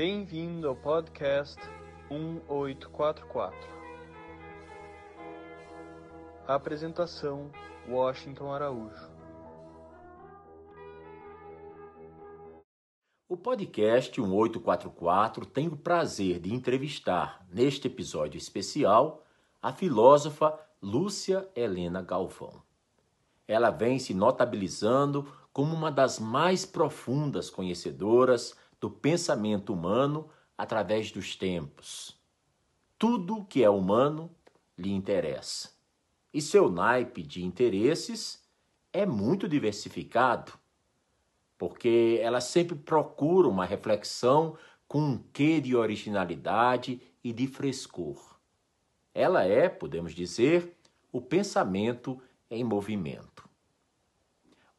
Bem-vindo ao podcast 1844. A apresentação: Washington Araújo. O podcast 1844 tem o prazer de entrevistar, neste episódio especial, a filósofa Lúcia Helena Galvão. Ela vem se notabilizando como uma das mais profundas conhecedoras do pensamento humano através dos tempos. Tudo que é humano lhe interessa. E seu naipe de interesses é muito diversificado, porque ela sempre procura uma reflexão com um quê de originalidade e de frescor. Ela é, podemos dizer, o pensamento em movimento.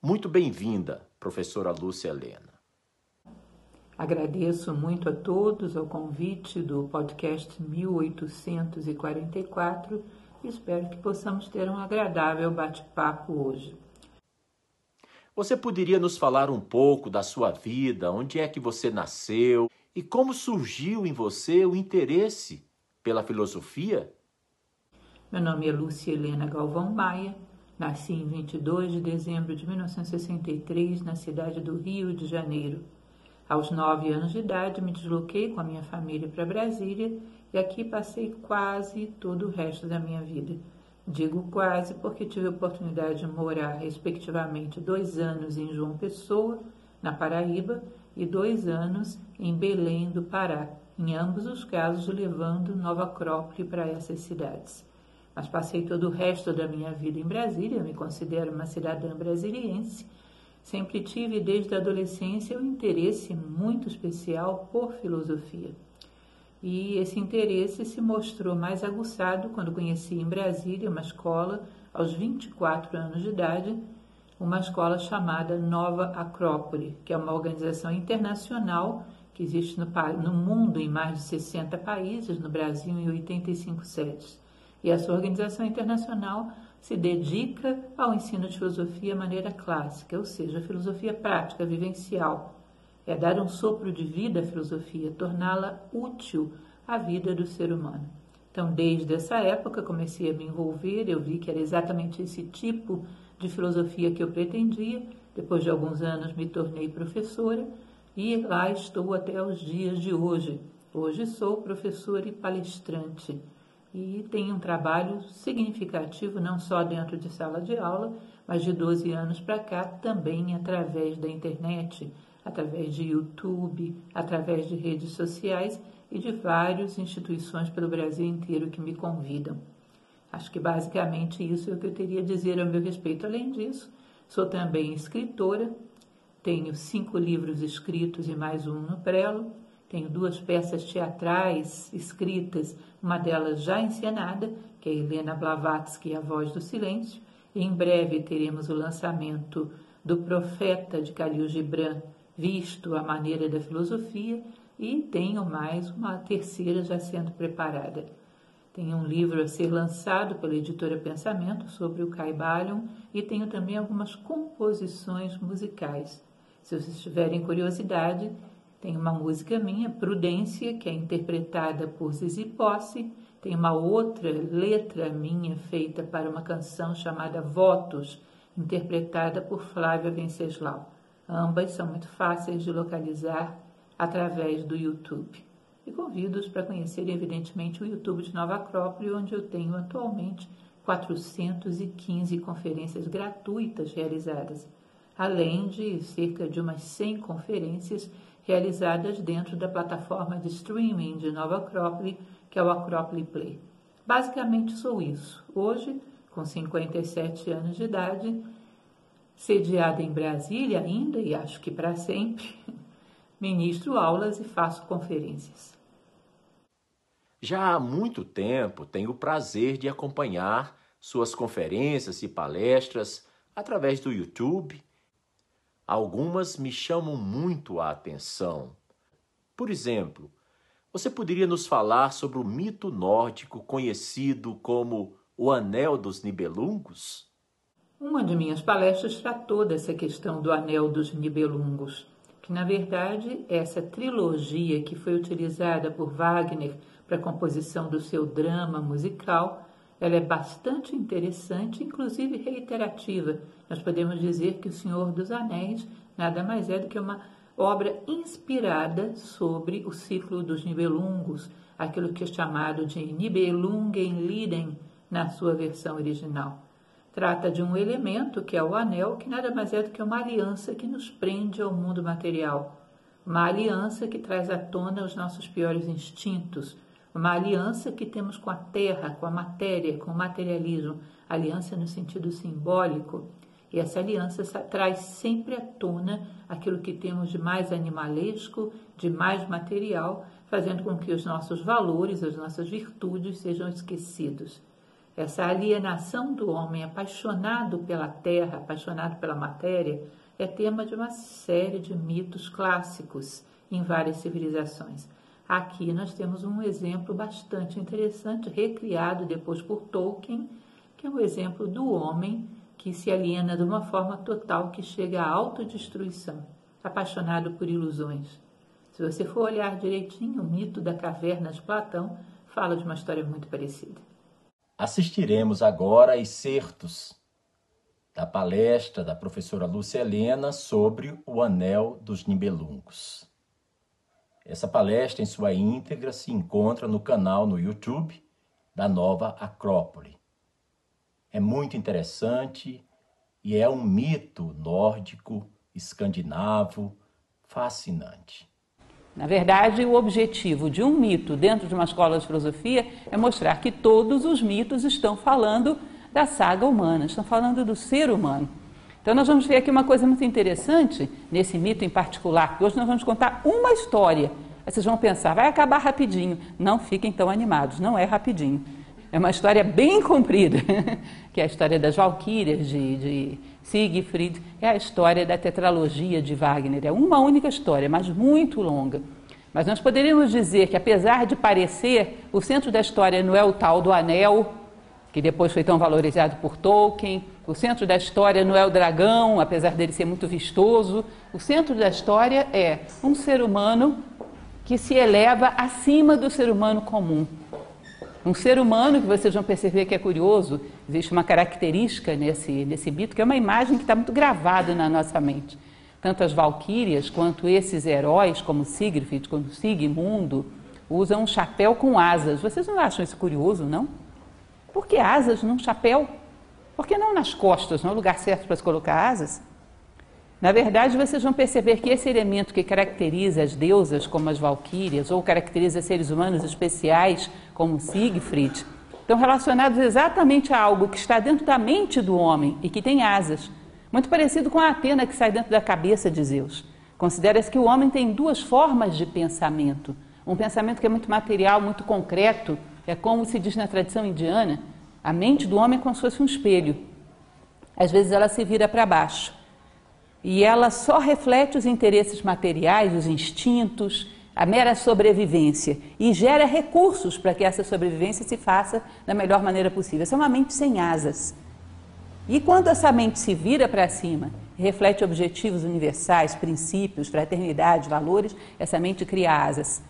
Muito bem-vinda, professora Lúcia Helena. Agradeço muito a todos o convite do podcast 1844 e espero que possamos ter um agradável bate-papo hoje. Você poderia nos falar um pouco da sua vida, onde é que você nasceu e como surgiu em você o interesse pela filosofia? Meu nome é Lúcia Helena Galvão Maia, nasci em 22 de dezembro de 1963 na cidade do Rio de Janeiro. Aos nove anos de idade, me desloquei com a minha família para Brasília e aqui passei quase todo o resto da minha vida. Digo quase porque tive a oportunidade de morar, respectivamente, dois anos em João Pessoa, na Paraíba, e dois anos em Belém do Pará, em ambos os casos levando Nova Acrópole para essas cidades. Mas passei todo o resto da minha vida em Brasília, me considero uma cidadã brasiliense Sempre tive desde a adolescência um interesse muito especial por filosofia. E esse interesse se mostrou mais aguçado quando conheci em Brasília uma escola, aos 24 anos de idade, uma escola chamada Nova Acrópole, que é uma organização internacional que existe no, no mundo em mais de 60 países, no Brasil em 85 sedes. E essa organização internacional se dedica ao ensino de filosofia maneira clássica, ou seja, a filosofia prática, vivencial. É dar um sopro de vida à filosofia, torná-la útil à vida do ser humano. Então, desde essa época, comecei a me envolver, eu vi que era exatamente esse tipo de filosofia que eu pretendia. Depois de alguns anos, me tornei professora e lá estou até os dias de hoje. Hoje sou professora e palestrante e tem um trabalho significativo não só dentro de sala de aula, mas de 12 anos para cá também através da internet, através de YouTube, através de redes sociais e de várias instituições pelo Brasil inteiro que me convidam. Acho que basicamente isso é o que eu teria a dizer a meu respeito. Além disso, sou também escritora, tenho cinco livros escritos e mais um no prelo, tenho duas peças teatrais escritas, uma delas já encenada, que é Helena Blavatsky, A Voz do Silêncio. Em breve teremos o lançamento do Profeta de Khalil Gibran, Visto a Maneira da Filosofia, e tenho mais uma terceira já sendo preparada. Tenho um livro a ser lançado pela editora Pensamento sobre o Caibalion e tenho também algumas composições musicais. Se vocês tiverem curiosidade, tem uma música minha, Prudência, que é interpretada por Zizi Posse. Tem uma outra letra minha feita para uma canção chamada Votos, interpretada por Flávia Venceslau. Ambas são muito fáceis de localizar através do YouTube. E convido-os para conhecerem, evidentemente, o YouTube de Nova Acrópole, onde eu tenho atualmente 415 conferências gratuitas realizadas, além de cerca de umas 100 conferências realizadas dentro da plataforma de streaming de Nova Acrópole, que é o Acrópole Play. Basicamente sou isso. Hoje, com 57 anos de idade, sediada em Brasília ainda, e acho que para sempre, ministro aulas e faço conferências. Já há muito tempo tenho o prazer de acompanhar suas conferências e palestras através do YouTube Algumas me chamam muito a atenção. Por exemplo, você poderia nos falar sobre o mito nórdico conhecido como o Anel dos Nibelungos? Uma de minhas palestras tratou dessa questão do Anel dos Nibelungos. que na verdade essa trilogia que foi utilizada por Wagner para a composição do seu drama musical, ela é bastante interessante, inclusive reiterativa. Nós podemos dizer que O Senhor dos Anéis nada mais é do que uma obra inspirada sobre o ciclo dos Nibelungos, aquilo que é chamado de Nibelungenlieden na sua versão original. Trata de um elemento que é o anel, que nada mais é do que uma aliança que nos prende ao mundo material. Uma aliança que traz à tona os nossos piores instintos. Uma aliança que temos com a terra, com a matéria, com o materialismo. Aliança no sentido simbólico. E essa aliança traz sempre à tona aquilo que temos de mais animalesco, de mais material, fazendo com que os nossos valores, as nossas virtudes sejam esquecidos. Essa alienação do homem apaixonado pela terra, apaixonado pela matéria, é tema de uma série de mitos clássicos em várias civilizações. Aqui nós temos um exemplo bastante interessante, recriado depois por Tolkien, que é o um exemplo do homem que se aliena de uma forma total que chega à autodestruição, apaixonado por ilusões. Se você for olhar direitinho, o mito da caverna de Platão fala de uma história muito parecida. Assistiremos agora a excertos da palestra da professora Lúcia Helena sobre o Anel dos Nibelungos. Essa palestra, em sua íntegra, se encontra no canal no YouTube da Nova Acrópole. É muito interessante e é um mito nórdico, escandinavo, fascinante. Na verdade, o objetivo de um mito dentro de uma escola de filosofia é mostrar que todos os mitos estão falando da saga humana, estão falando do ser humano. Então, nós vamos ver aqui uma coisa muito interessante nesse mito em particular. Hoje nós vamos contar uma história. Aí vocês vão pensar, vai acabar rapidinho. Não fiquem tão animados, não é rapidinho. É uma história bem comprida, que é a história das Valquírias de, de Siegfried, é a história da tetralogia de Wagner. É uma única história, mas muito longa. Mas nós poderíamos dizer que, apesar de parecer, o centro da história não é o tal do anel, que depois foi tão valorizado por Tolkien, o centro da história não é o dragão, apesar dele ser muito vistoso. O centro da história é um ser humano que se eleva acima do ser humano comum. Um ser humano que vocês vão perceber que é curioso, existe uma característica nesse, nesse mito, que é uma imagem que está muito gravada na nossa mente. Tanto as valquírias quanto esses heróis, como Siegfried, como Sigmundo, usam um chapéu com asas. Vocês não acham isso curioso, não? Por que asas num chapéu? Por que não nas costas? Não é o lugar certo para se colocar asas? Na verdade, vocês vão perceber que esse elemento que caracteriza as deusas, como as valquírias, ou caracteriza seres humanos especiais, como Siegfried, estão relacionados exatamente a algo que está dentro da mente do homem e que tem asas, muito parecido com a Atena que sai dentro da cabeça de Zeus. Considera-se que o homem tem duas formas de pensamento. Um pensamento que é muito material, muito concreto, é como se diz na tradição indiana, a mente do homem é como se fosse um espelho. Às vezes ela se vira para baixo e ela só reflete os interesses materiais, os instintos, a mera sobrevivência e gera recursos para que essa sobrevivência se faça da melhor maneira possível. Essa é uma mente sem asas. E quando essa mente se vira para cima, reflete objetivos universais, princípios, fraternidade, valores, essa mente cria asas.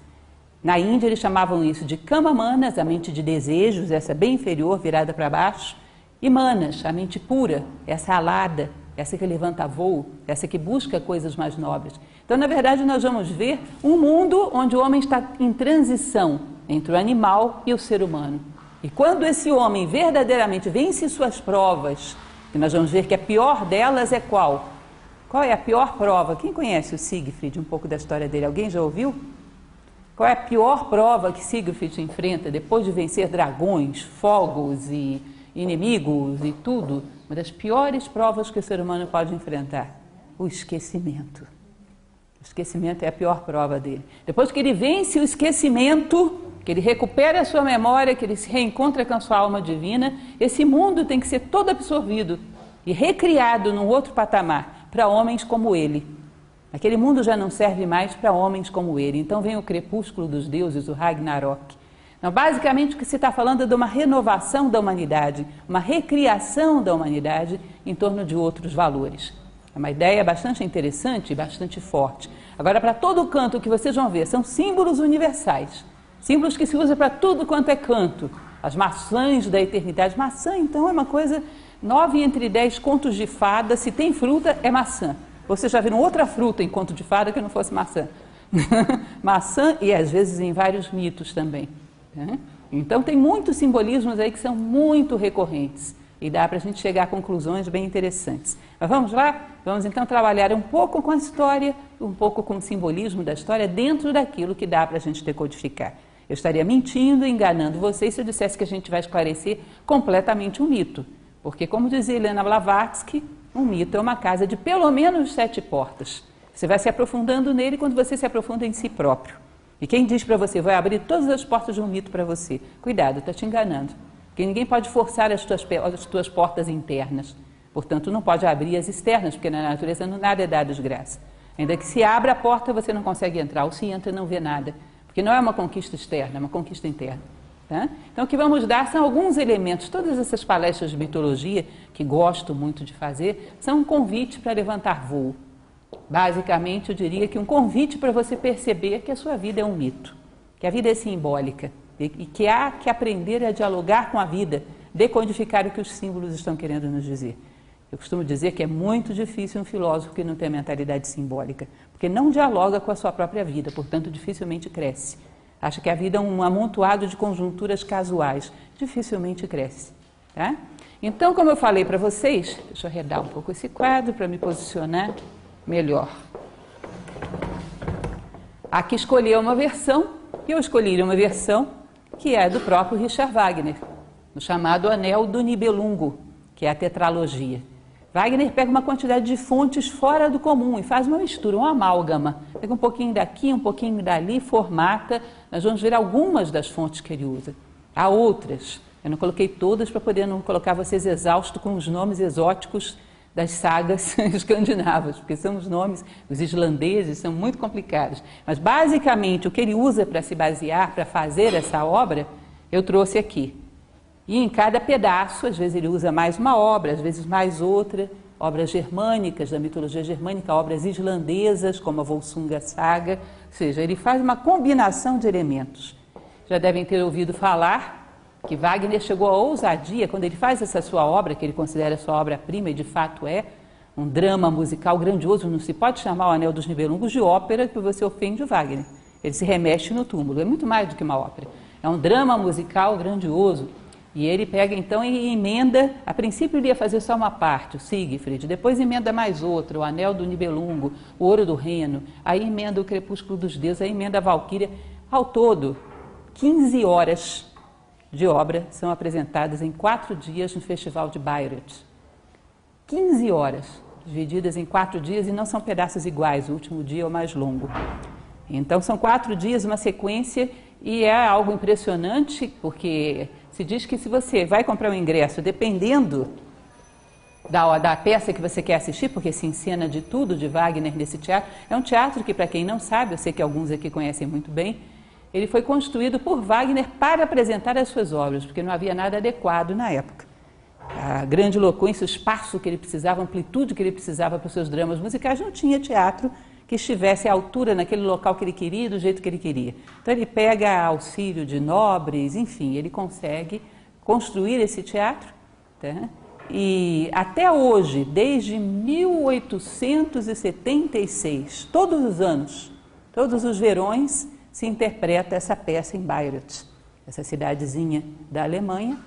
Na Índia eles chamavam isso de kama manas, a mente de desejos, essa bem inferior, virada para baixo, e manas, a mente pura, essa alada, essa que levanta voo, essa que busca coisas mais nobres. Então, na verdade, nós vamos ver um mundo onde o homem está em transição entre o animal e o ser humano. E quando esse homem verdadeiramente vence suas provas, que nós vamos ver que a pior delas é qual? Qual é a pior prova? Quem conhece o Siegfried, um pouco da história dele? Alguém já ouviu? Qual é a pior prova que Siegfried enfrenta depois de vencer dragões, fogos e inimigos e tudo? Uma das piores provas que o ser humano pode enfrentar: o esquecimento. O esquecimento é a pior prova dele. Depois que ele vence o esquecimento, que ele recupera a sua memória, que ele se reencontra com a sua alma divina, esse mundo tem que ser todo absorvido e recriado num outro patamar para homens como ele. Aquele mundo já não serve mais para homens como ele. Então vem o crepúsculo dos deuses, o Ragnarok. Então, basicamente, o que se está falando é de uma renovação da humanidade, uma recriação da humanidade em torno de outros valores. É uma ideia bastante interessante e bastante forte. Agora, para todo canto que vocês vão ver, são símbolos universais. Símbolos que se usam para tudo quanto é canto. As maçãs da eternidade. Maçã, então, é uma coisa. Nove entre dez contos de fada, se tem fruta, é maçã. Vocês já viram outra fruta em conto de fada que não fosse maçã? maçã e às vezes em vários mitos também. Né? Então tem muitos simbolismos aí que são muito recorrentes e dá para a gente chegar a conclusões bem interessantes. Mas vamos lá? Vamos então trabalhar um pouco com a história, um pouco com o simbolismo da história dentro daquilo que dá para a gente decodificar. Eu estaria mentindo, enganando vocês se eu dissesse que a gente vai esclarecer completamente um mito. Porque, como dizia Helena Blavatsky, um mito é uma casa de pelo menos sete portas. Você vai se aprofundando nele quando você se aprofunda em si próprio. E quem diz para você, vai abrir todas as portas de um mito para você? Cuidado, está te enganando. Porque ninguém pode forçar as tuas, as tuas portas internas. Portanto, não pode abrir as externas, porque na natureza nada é dado de graça. Ainda que se abra a porta, você não consegue entrar, ou se entra, não vê nada. Porque não é uma conquista externa, é uma conquista interna. Tá? Então, o que vamos dar são alguns elementos. Todas essas palestras de mitologia, que gosto muito de fazer, são um convite para levantar voo. Basicamente, eu diria que um convite para você perceber que a sua vida é um mito, que a vida é simbólica e que há que aprender a dialogar com a vida, decodificar o que os símbolos estão querendo nos dizer. Eu costumo dizer que é muito difícil um filósofo que não tem mentalidade simbólica, porque não dialoga com a sua própria vida, portanto, dificilmente cresce. Acha que a vida é um amontoado de conjunturas casuais, dificilmente cresce. Tá? Então, como eu falei para vocês, deixa eu arredar um pouco esse quadro para me posicionar melhor. Aqui escolhi uma versão, e eu escolhi uma versão que é do próprio Richard Wagner, no chamado Anel do Nibelungo, que é a tetralogia. Wagner pega uma quantidade de fontes fora do comum e faz uma mistura, uma amálgama. Pega um pouquinho daqui, um pouquinho dali, formata. Nós vamos ver algumas das fontes que ele usa. Há outras. Eu não coloquei todas para poder não colocar vocês exaustos com os nomes exóticos das sagas escandinavas, porque são os nomes, os islandeses são muito complicados. Mas basicamente o que ele usa para se basear, para fazer essa obra, eu trouxe aqui. E em cada pedaço, às vezes ele usa mais uma obra, às vezes mais outra, obras germânicas, da mitologia germânica, obras islandesas, como a Volsunga Saga, ou seja, ele faz uma combinação de elementos. Já devem ter ouvido falar que Wagner chegou à ousadia quando ele faz essa sua obra, que ele considera sua obra-prima e de fato é, um drama musical grandioso, não se pode chamar o Anel dos Nibelungos de ópera, que você ofende o Wagner. Ele se remexe no túmulo, é muito mais do que uma ópera. É um drama musical grandioso. E ele pega então e emenda, a princípio ele ia fazer só uma parte, o Siegfried, depois emenda mais outra, o Anel do Nibelungo, o Ouro do Reno, aí emenda o Crepúsculo dos Deuses, aí emenda a Valquíria. Ao todo, 15 horas de obra são apresentadas em quatro dias no Festival de Bayreuth. 15 horas, divididas em quatro dias e não são pedaços iguais, o último dia é o mais longo. Então são quatro dias, uma sequência, e é algo impressionante, porque se diz que se você vai comprar um ingresso, dependendo da, da peça que você quer assistir, porque se encena de tudo de Wagner nesse teatro, é um teatro que, para quem não sabe, eu sei que alguns aqui conhecem muito bem, ele foi construído por Wagner para apresentar as suas obras, porque não havia nada adequado na época. A grande eloquência, o espaço que ele precisava, a amplitude que ele precisava para os seus dramas musicais, não tinha teatro que estivesse à altura naquele local que ele queria, do jeito que ele queria. Então ele pega auxílio de nobres, enfim, ele consegue construir esse teatro. Tá? E até hoje, desde 1876, todos os anos, todos os verões, se interpreta essa peça em Bayreuth, essa cidadezinha da Alemanha.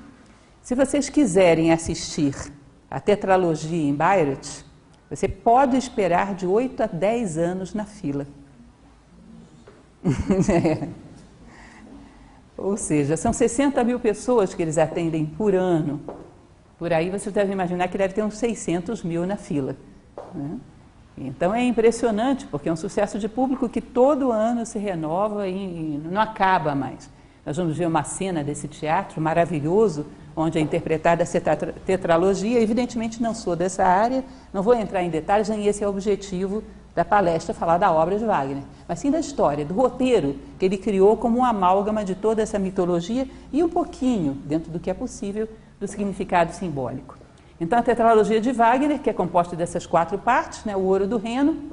Se vocês quiserem assistir a tetralogia em Bayreuth, você pode esperar de 8 a 10 anos na fila. Ou seja, são 60 mil pessoas que eles atendem por ano. Por aí você deve imaginar que deve ter uns 600 mil na fila. Né? Então é impressionante, porque é um sucesso de público que todo ano se renova e não acaba mais. Nós vamos ver uma cena desse teatro maravilhoso, onde é interpretada essa tetralogia. Evidentemente não sou dessa área, não vou entrar em detalhes, nem esse é o objetivo da palestra, falar da obra de Wagner, mas sim da história, do roteiro que ele criou como um amálgama de toda essa mitologia e um pouquinho, dentro do que é possível, do significado simbólico. Então, a tetralogia de Wagner, que é composta dessas quatro partes, né, o Ouro do Reno,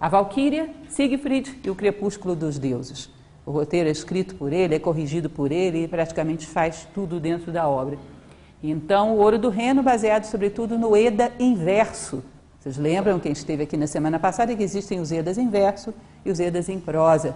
a Valquíria, Siegfried e o Crepúsculo dos Deuses. O roteiro é escrito por ele, é corrigido por ele e praticamente faz tudo dentro da obra. Então, o Ouro do Reno, baseado sobretudo no Eda inverso. Vocês lembram, quem esteve aqui na semana passada, que existem os Edas em verso e os Edas em prosa.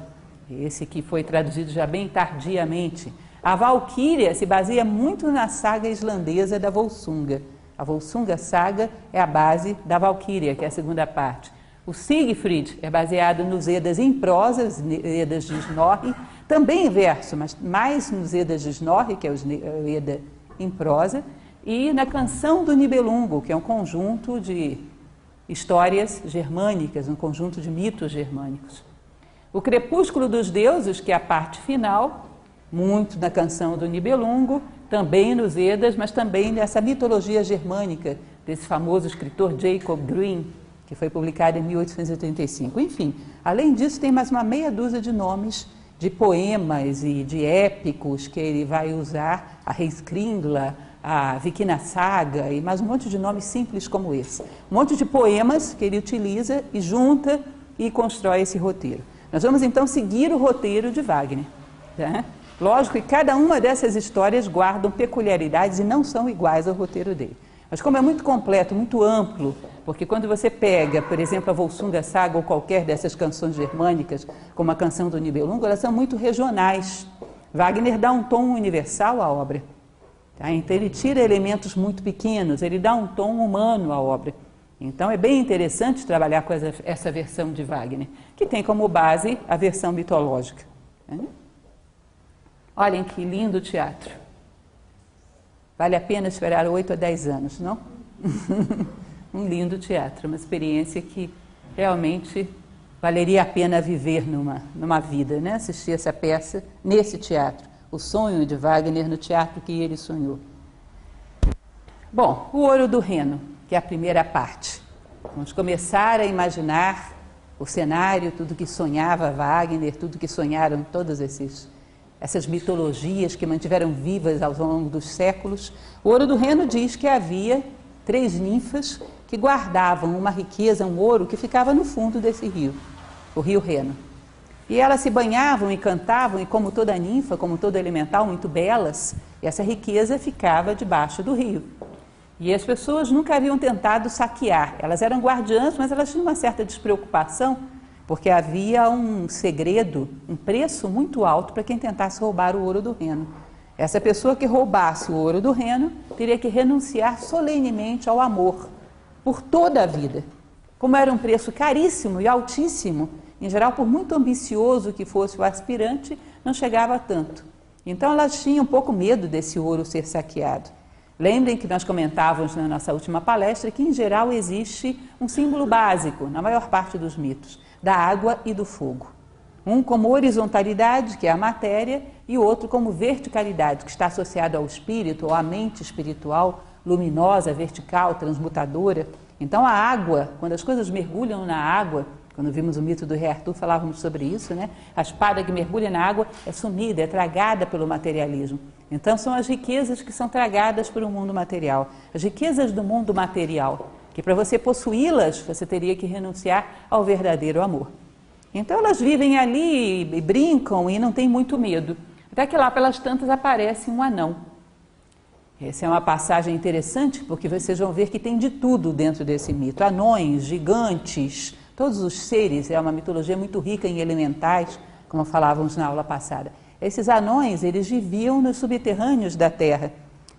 Esse que foi traduzido já bem tardiamente. A Valquíria se baseia muito na saga islandesa da Volsunga. A Volsunga Saga é a base da Valquíria, que é a segunda parte. O Siegfried é baseado nos Edas em prosa, os Edas de Snorri, também em verso, mas mais nos Edas de Snorri, que é o Eda em prosa, e na Canção do Nibelungo, que é um conjunto de histórias germânicas, um conjunto de mitos germânicos. O Crepúsculo dos Deuses, que é a parte final, muito na canção do Nibelungo, também nos Edas, mas também nessa mitologia germânica desse famoso escritor Jacob Grimm, que foi publicado em 1885. Enfim, além disso, tem mais uma meia dúzia de nomes de poemas e de épicos que ele vai usar, a Reiskringla, a Vikina Saga e mais um monte de nomes simples como esse. Um monte de poemas que ele utiliza e junta e constrói esse roteiro. Nós vamos então seguir o roteiro de Wagner. Tá? Lógico que cada uma dessas histórias guardam peculiaridades e não são iguais ao roteiro dele. Mas como é muito completo, muito amplo, porque quando você pega, por exemplo, a Volsunga Saga ou qualquer dessas canções germânicas, como a canção do Nibelungo, elas são muito regionais. Wagner dá um tom universal à obra. Tá? Então ele tira elementos muito pequenos, ele dá um tom humano à obra. Então é bem interessante trabalhar com essa, essa versão de Wagner, que tem como base a versão mitológica. Né? Olhem que lindo teatro. Vale a pena esperar 8 a 10 anos, não? um lindo teatro, uma experiência que realmente valeria a pena viver numa, numa vida, né? Assistir essa peça nesse teatro. O sonho de Wagner no teatro que ele sonhou. Bom, o Ouro do Reno que é a primeira parte. Vamos começar a imaginar o cenário, tudo que sonhava Wagner, tudo que sonharam todas esses, essas mitologias que mantiveram vivas ao longo dos séculos. O Ouro do Reno diz que havia três ninfas que guardavam uma riqueza, um ouro que ficava no fundo desse rio, o rio Reno. E elas se banhavam e cantavam, e como toda ninfa, como todo elemental, muito belas, essa riqueza ficava debaixo do rio. E as pessoas nunca haviam tentado saquear. Elas eram guardiãs, mas elas tinham uma certa despreocupação, porque havia um segredo, um preço muito alto para quem tentasse roubar o ouro do reno. Essa pessoa que roubasse o ouro do reno teria que renunciar solenemente ao amor por toda a vida. Como era um preço caríssimo e altíssimo, em geral, por muito ambicioso que fosse o aspirante, não chegava tanto. Então elas tinham um pouco medo desse ouro ser saqueado. Lembrem que nós comentávamos na nossa última palestra que, em geral, existe um símbolo básico, na maior parte dos mitos, da água e do fogo. Um como horizontalidade, que é a matéria, e outro como verticalidade, que está associado ao espírito, ou à mente espiritual, luminosa, vertical, transmutadora. Então, a água, quando as coisas mergulham na água, quando vimos o mito do rei Arthur, falávamos sobre isso, né? A espada que mergulha na água é sumida, é tragada pelo materialismo. Então, são as riquezas que são tragadas pelo mundo material. As riquezas do mundo material, que para você possuí-las, você teria que renunciar ao verdadeiro amor. Então, elas vivem ali e brincam e não têm muito medo. Até que lá pelas tantas aparece um anão. Essa é uma passagem interessante, porque vocês vão ver que tem de tudo dentro desse mito: anões, gigantes, todos os seres. É uma mitologia muito rica em elementais, como falávamos na aula passada. Esses anões, eles viviam nos subterrâneos da Terra.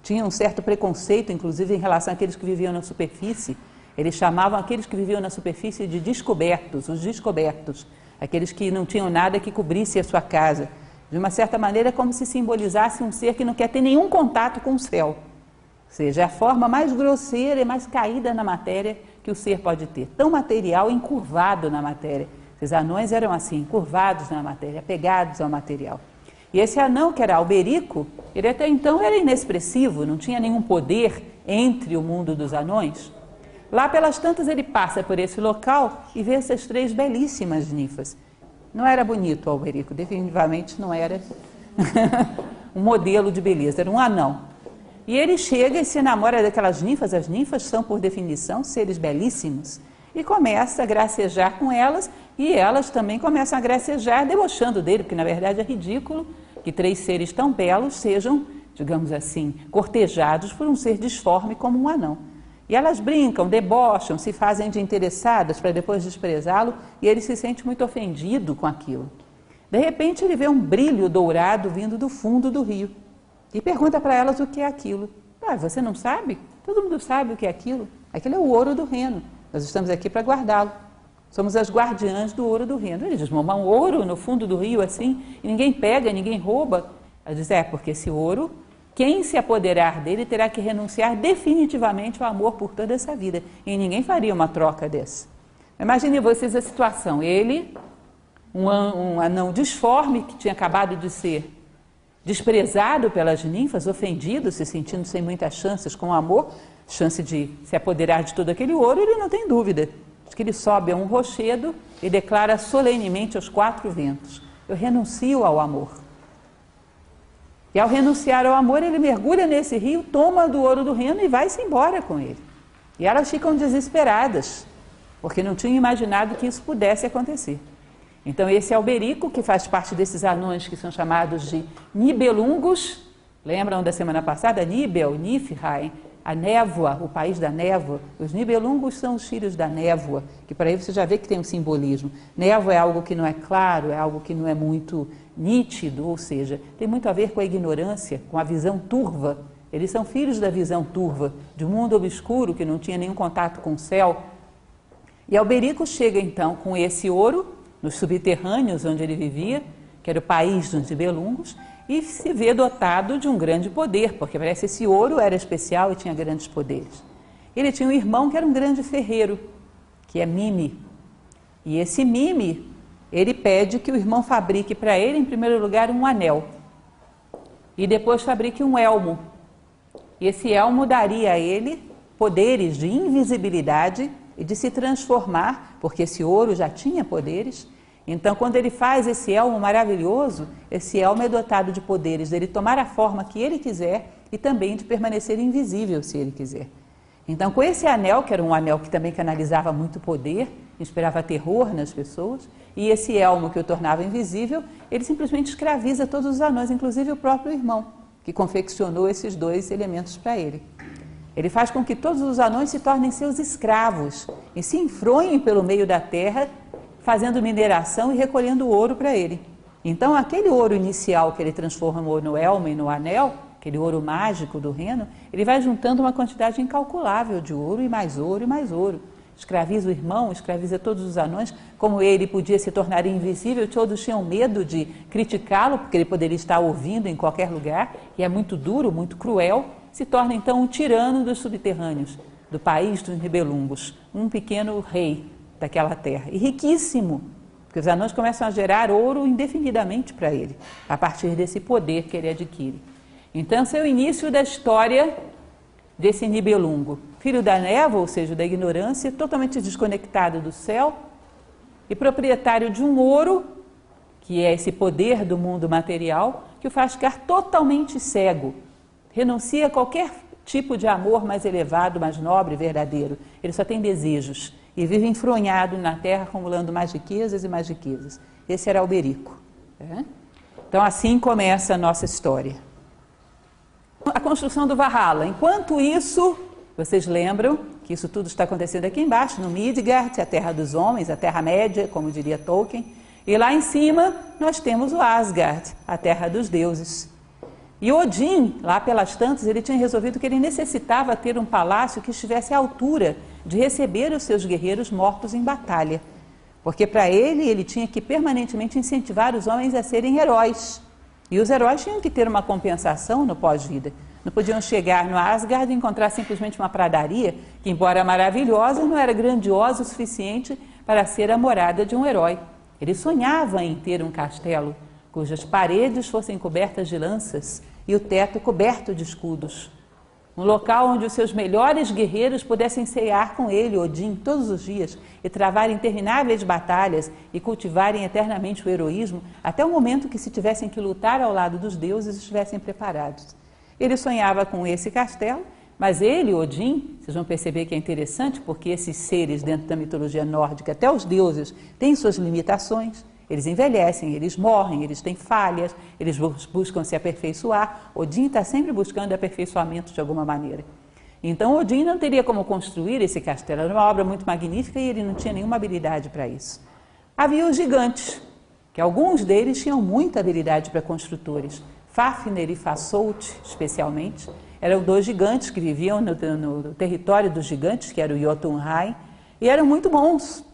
Tinham um certo preconceito, inclusive, em relação àqueles que viviam na superfície. Eles chamavam aqueles que viviam na superfície de descobertos, os descobertos, aqueles que não tinham nada que cobrisse a sua casa. De uma certa maneira, como se simbolizasse um ser que não quer ter nenhum contato com o céu. Ou seja, é a forma mais grosseira e mais caída na matéria que o ser pode ter. Tão material, encurvado na matéria. Esses anões eram assim, encurvados na matéria, apegados ao material. E esse anão, que era Alberico, ele até então era inexpressivo, não tinha nenhum poder entre o mundo dos anões. Lá pelas tantas ele passa por esse local e vê essas três belíssimas ninfas. Não era bonito o Alberico, definitivamente não era um modelo de beleza, era um anão. E ele chega e se namora daquelas ninfas, as ninfas são, por definição, seres belíssimos, e começa a gracejar com elas, e elas também começam a gracejar, debochando dele, porque na verdade é ridículo que três seres tão belos sejam, digamos assim, cortejados por um ser disforme como um anão. E elas brincam, debocham, se fazem de interessadas para depois desprezá-lo, e ele se sente muito ofendido com aquilo. De repente, ele vê um brilho dourado vindo do fundo do rio e pergunta para elas o que é aquilo. Ah, você não sabe? Todo mundo sabe o que é aquilo. Aquilo é o ouro do reino. Nós estamos aqui para guardá-lo. Somos as guardiãs do ouro do reino. Ele diz, um ouro no fundo do rio assim, e ninguém pega, ninguém rouba. Ela diz, é, porque esse ouro, quem se apoderar dele terá que renunciar definitivamente ao amor por toda essa vida. E ninguém faria uma troca dessa. Imagine vocês a situação. Ele, um, um anão disforme que tinha acabado de ser desprezado pelas ninfas, ofendido, se sentindo sem muitas chances com o amor, chance de se apoderar de todo aquele ouro, ele não tem dúvida. Que ele sobe a um rochedo e declara solenemente aos quatro ventos: Eu renuncio ao amor. E ao renunciar ao amor, ele mergulha nesse rio, toma do ouro do reino e vai-se embora com ele. E elas ficam desesperadas, porque não tinham imaginado que isso pudesse acontecer. Então, esse é o berico, que faz parte desses anões que são chamados de nibelungos. Lembram da semana passada? Nibel, Niflheim, a névoa, o país da névoa. Os nibelungos são os filhos da névoa, que para aí você já vê que tem um simbolismo. Névoa é algo que não é claro, é algo que não é muito nítido, ou seja, tem muito a ver com a ignorância, com a visão turva. Eles são filhos da visão turva, de um mundo obscuro que não tinha nenhum contato com o céu. E Alberico chega então com esse ouro nos subterrâneos onde ele vivia, que era o país dos Nibelungos, e se vê dotado de um grande poder, porque parece que esse ouro era especial e tinha grandes poderes. Ele tinha um irmão que era um grande ferreiro, que é Mime. E esse Mime, ele pede que o irmão fabrique para ele, em primeiro lugar, um anel. E depois fabrique um elmo. E esse elmo daria a ele poderes de invisibilidade e de se transformar, porque esse ouro já tinha poderes, então, quando ele faz esse elmo maravilhoso, esse elmo é dotado de poderes dele tomar a forma que ele quiser e também de permanecer invisível se ele quiser. Então, com esse anel, que era um anel que também canalizava muito poder, inspirava terror nas pessoas, e esse elmo que o tornava invisível, ele simplesmente escraviza todos os anões, inclusive o próprio irmão, que confeccionou esses dois elementos para ele. Ele faz com que todos os anões se tornem seus escravos e se enfronhem pelo meio da terra fazendo mineração e recolhendo ouro para ele. Então, aquele ouro inicial que ele transformou no elmo e no anel, aquele ouro mágico do reino, ele vai juntando uma quantidade incalculável de ouro e mais ouro e mais ouro. Escraviza o irmão, escraviza todos os anões. Como ele podia se tornar invisível, todos tinham medo de criticá-lo, porque ele poderia estar ouvindo em qualquer lugar, e é muito duro, muito cruel. Se torna então um tirano dos subterrâneos, do país dos rebelungos, um pequeno rei, daquela terra. E riquíssimo, porque os anões começam a gerar ouro indefinidamente para ele, a partir desse poder que ele adquire. Então, esse é o início da história desse Nibelungo, filho da névoa, ou seja, da ignorância, totalmente desconectado do céu e proprietário de um ouro, que é esse poder do mundo material, que o faz ficar totalmente cego, renuncia a qualquer tipo de amor mais elevado, mais nobre, verdadeiro. Ele só tem desejos e vive enfronhado na terra, acumulando mais riquezas e mais riquezas. Esse era Alberico. Né? Então, assim começa a nossa história. A construção do Valhalla. Enquanto isso, vocês lembram que isso tudo está acontecendo aqui embaixo, no Midgard, a terra dos homens, a terra-média, como diria Tolkien. E lá em cima nós temos o Asgard, a terra dos deuses. E Odin, lá pelas tantas, ele tinha resolvido que ele necessitava ter um palácio que estivesse à altura de receber os seus guerreiros mortos em batalha. Porque para ele, ele tinha que permanentemente incentivar os homens a serem heróis. E os heróis tinham que ter uma compensação no pós-vida. Não podiam chegar no Asgard e encontrar simplesmente uma pradaria que, embora maravilhosa, não era grandiosa o suficiente para ser a morada de um herói. Ele sonhava em ter um castelo cujas paredes fossem cobertas de lanças e o teto coberto de escudos. Um local onde os seus melhores guerreiros pudessem cear com ele, Odin, todos os dias e travar intermináveis batalhas e cultivarem eternamente o heroísmo até o momento que, se tivessem que lutar ao lado dos deuses, estivessem preparados. Ele sonhava com esse castelo, mas ele, Odin, vocês vão perceber que é interessante porque esses seres dentro da mitologia nórdica, até os deuses, têm suas limitações. Eles envelhecem, eles morrem, eles têm falhas, eles buscam se aperfeiçoar. Odin está sempre buscando aperfeiçoamento de alguma maneira. Então Odin não teria como construir esse castelo. Era uma obra muito magnífica e ele não tinha nenhuma habilidade para isso. Havia os gigantes, que alguns deles tinham muita habilidade para construtores. Fafnir e Fasolt, especialmente, eram dois gigantes que viviam no, no, no território dos gigantes, que era o Jotunheim, e eram muito bons.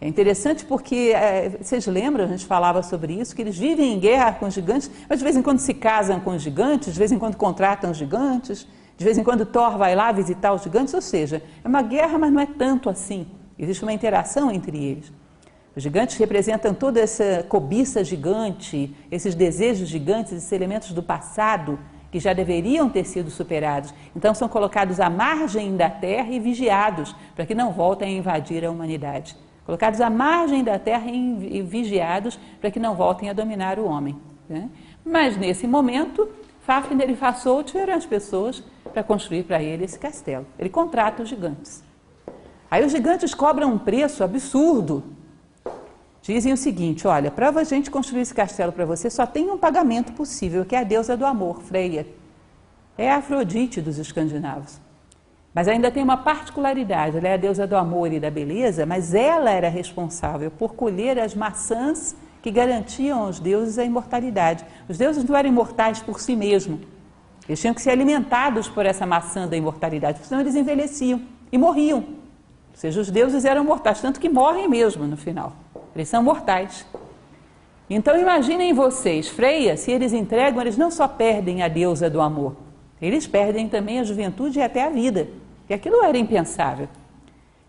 É interessante porque, é, vocês lembram, a gente falava sobre isso, que eles vivem em guerra com os gigantes, mas de vez em quando se casam com os gigantes, de vez em quando contratam os gigantes, de vez em quando Thor vai lá visitar os gigantes, ou seja, é uma guerra, mas não é tanto assim. Existe uma interação entre eles. Os gigantes representam toda essa cobiça gigante, esses desejos gigantes, esses elementos do passado que já deveriam ter sido superados. Então são colocados à margem da terra e vigiados para que não voltem a invadir a humanidade. Colocados à margem da terra e vigiados para que não voltem a dominar o homem. Né? Mas nesse momento, Fafnir e Fasolt tiveram as pessoas para construir para ele esse castelo. Ele contrata os gigantes. Aí os gigantes cobram um preço absurdo. Dizem o seguinte: olha, para a gente construir esse castelo para você, só tem um pagamento possível, que é a deusa do amor, Freia. É a Afrodite dos escandinavos. Mas ainda tem uma particularidade: ela é a deusa do amor e da beleza, mas ela era responsável por colher as maçãs que garantiam aos deuses a imortalidade. Os deuses não eram imortais por si mesmos, eles tinham que ser alimentados por essa maçã da imortalidade, senão eles envelheciam e morriam. Ou seja, os deuses eram mortais, tanto que morrem mesmo no final. Eles são mortais. Então imaginem vocês, Freia, se eles entregam, eles não só perdem a deusa do amor, eles perdem também a juventude e até a vida. E aquilo era impensável.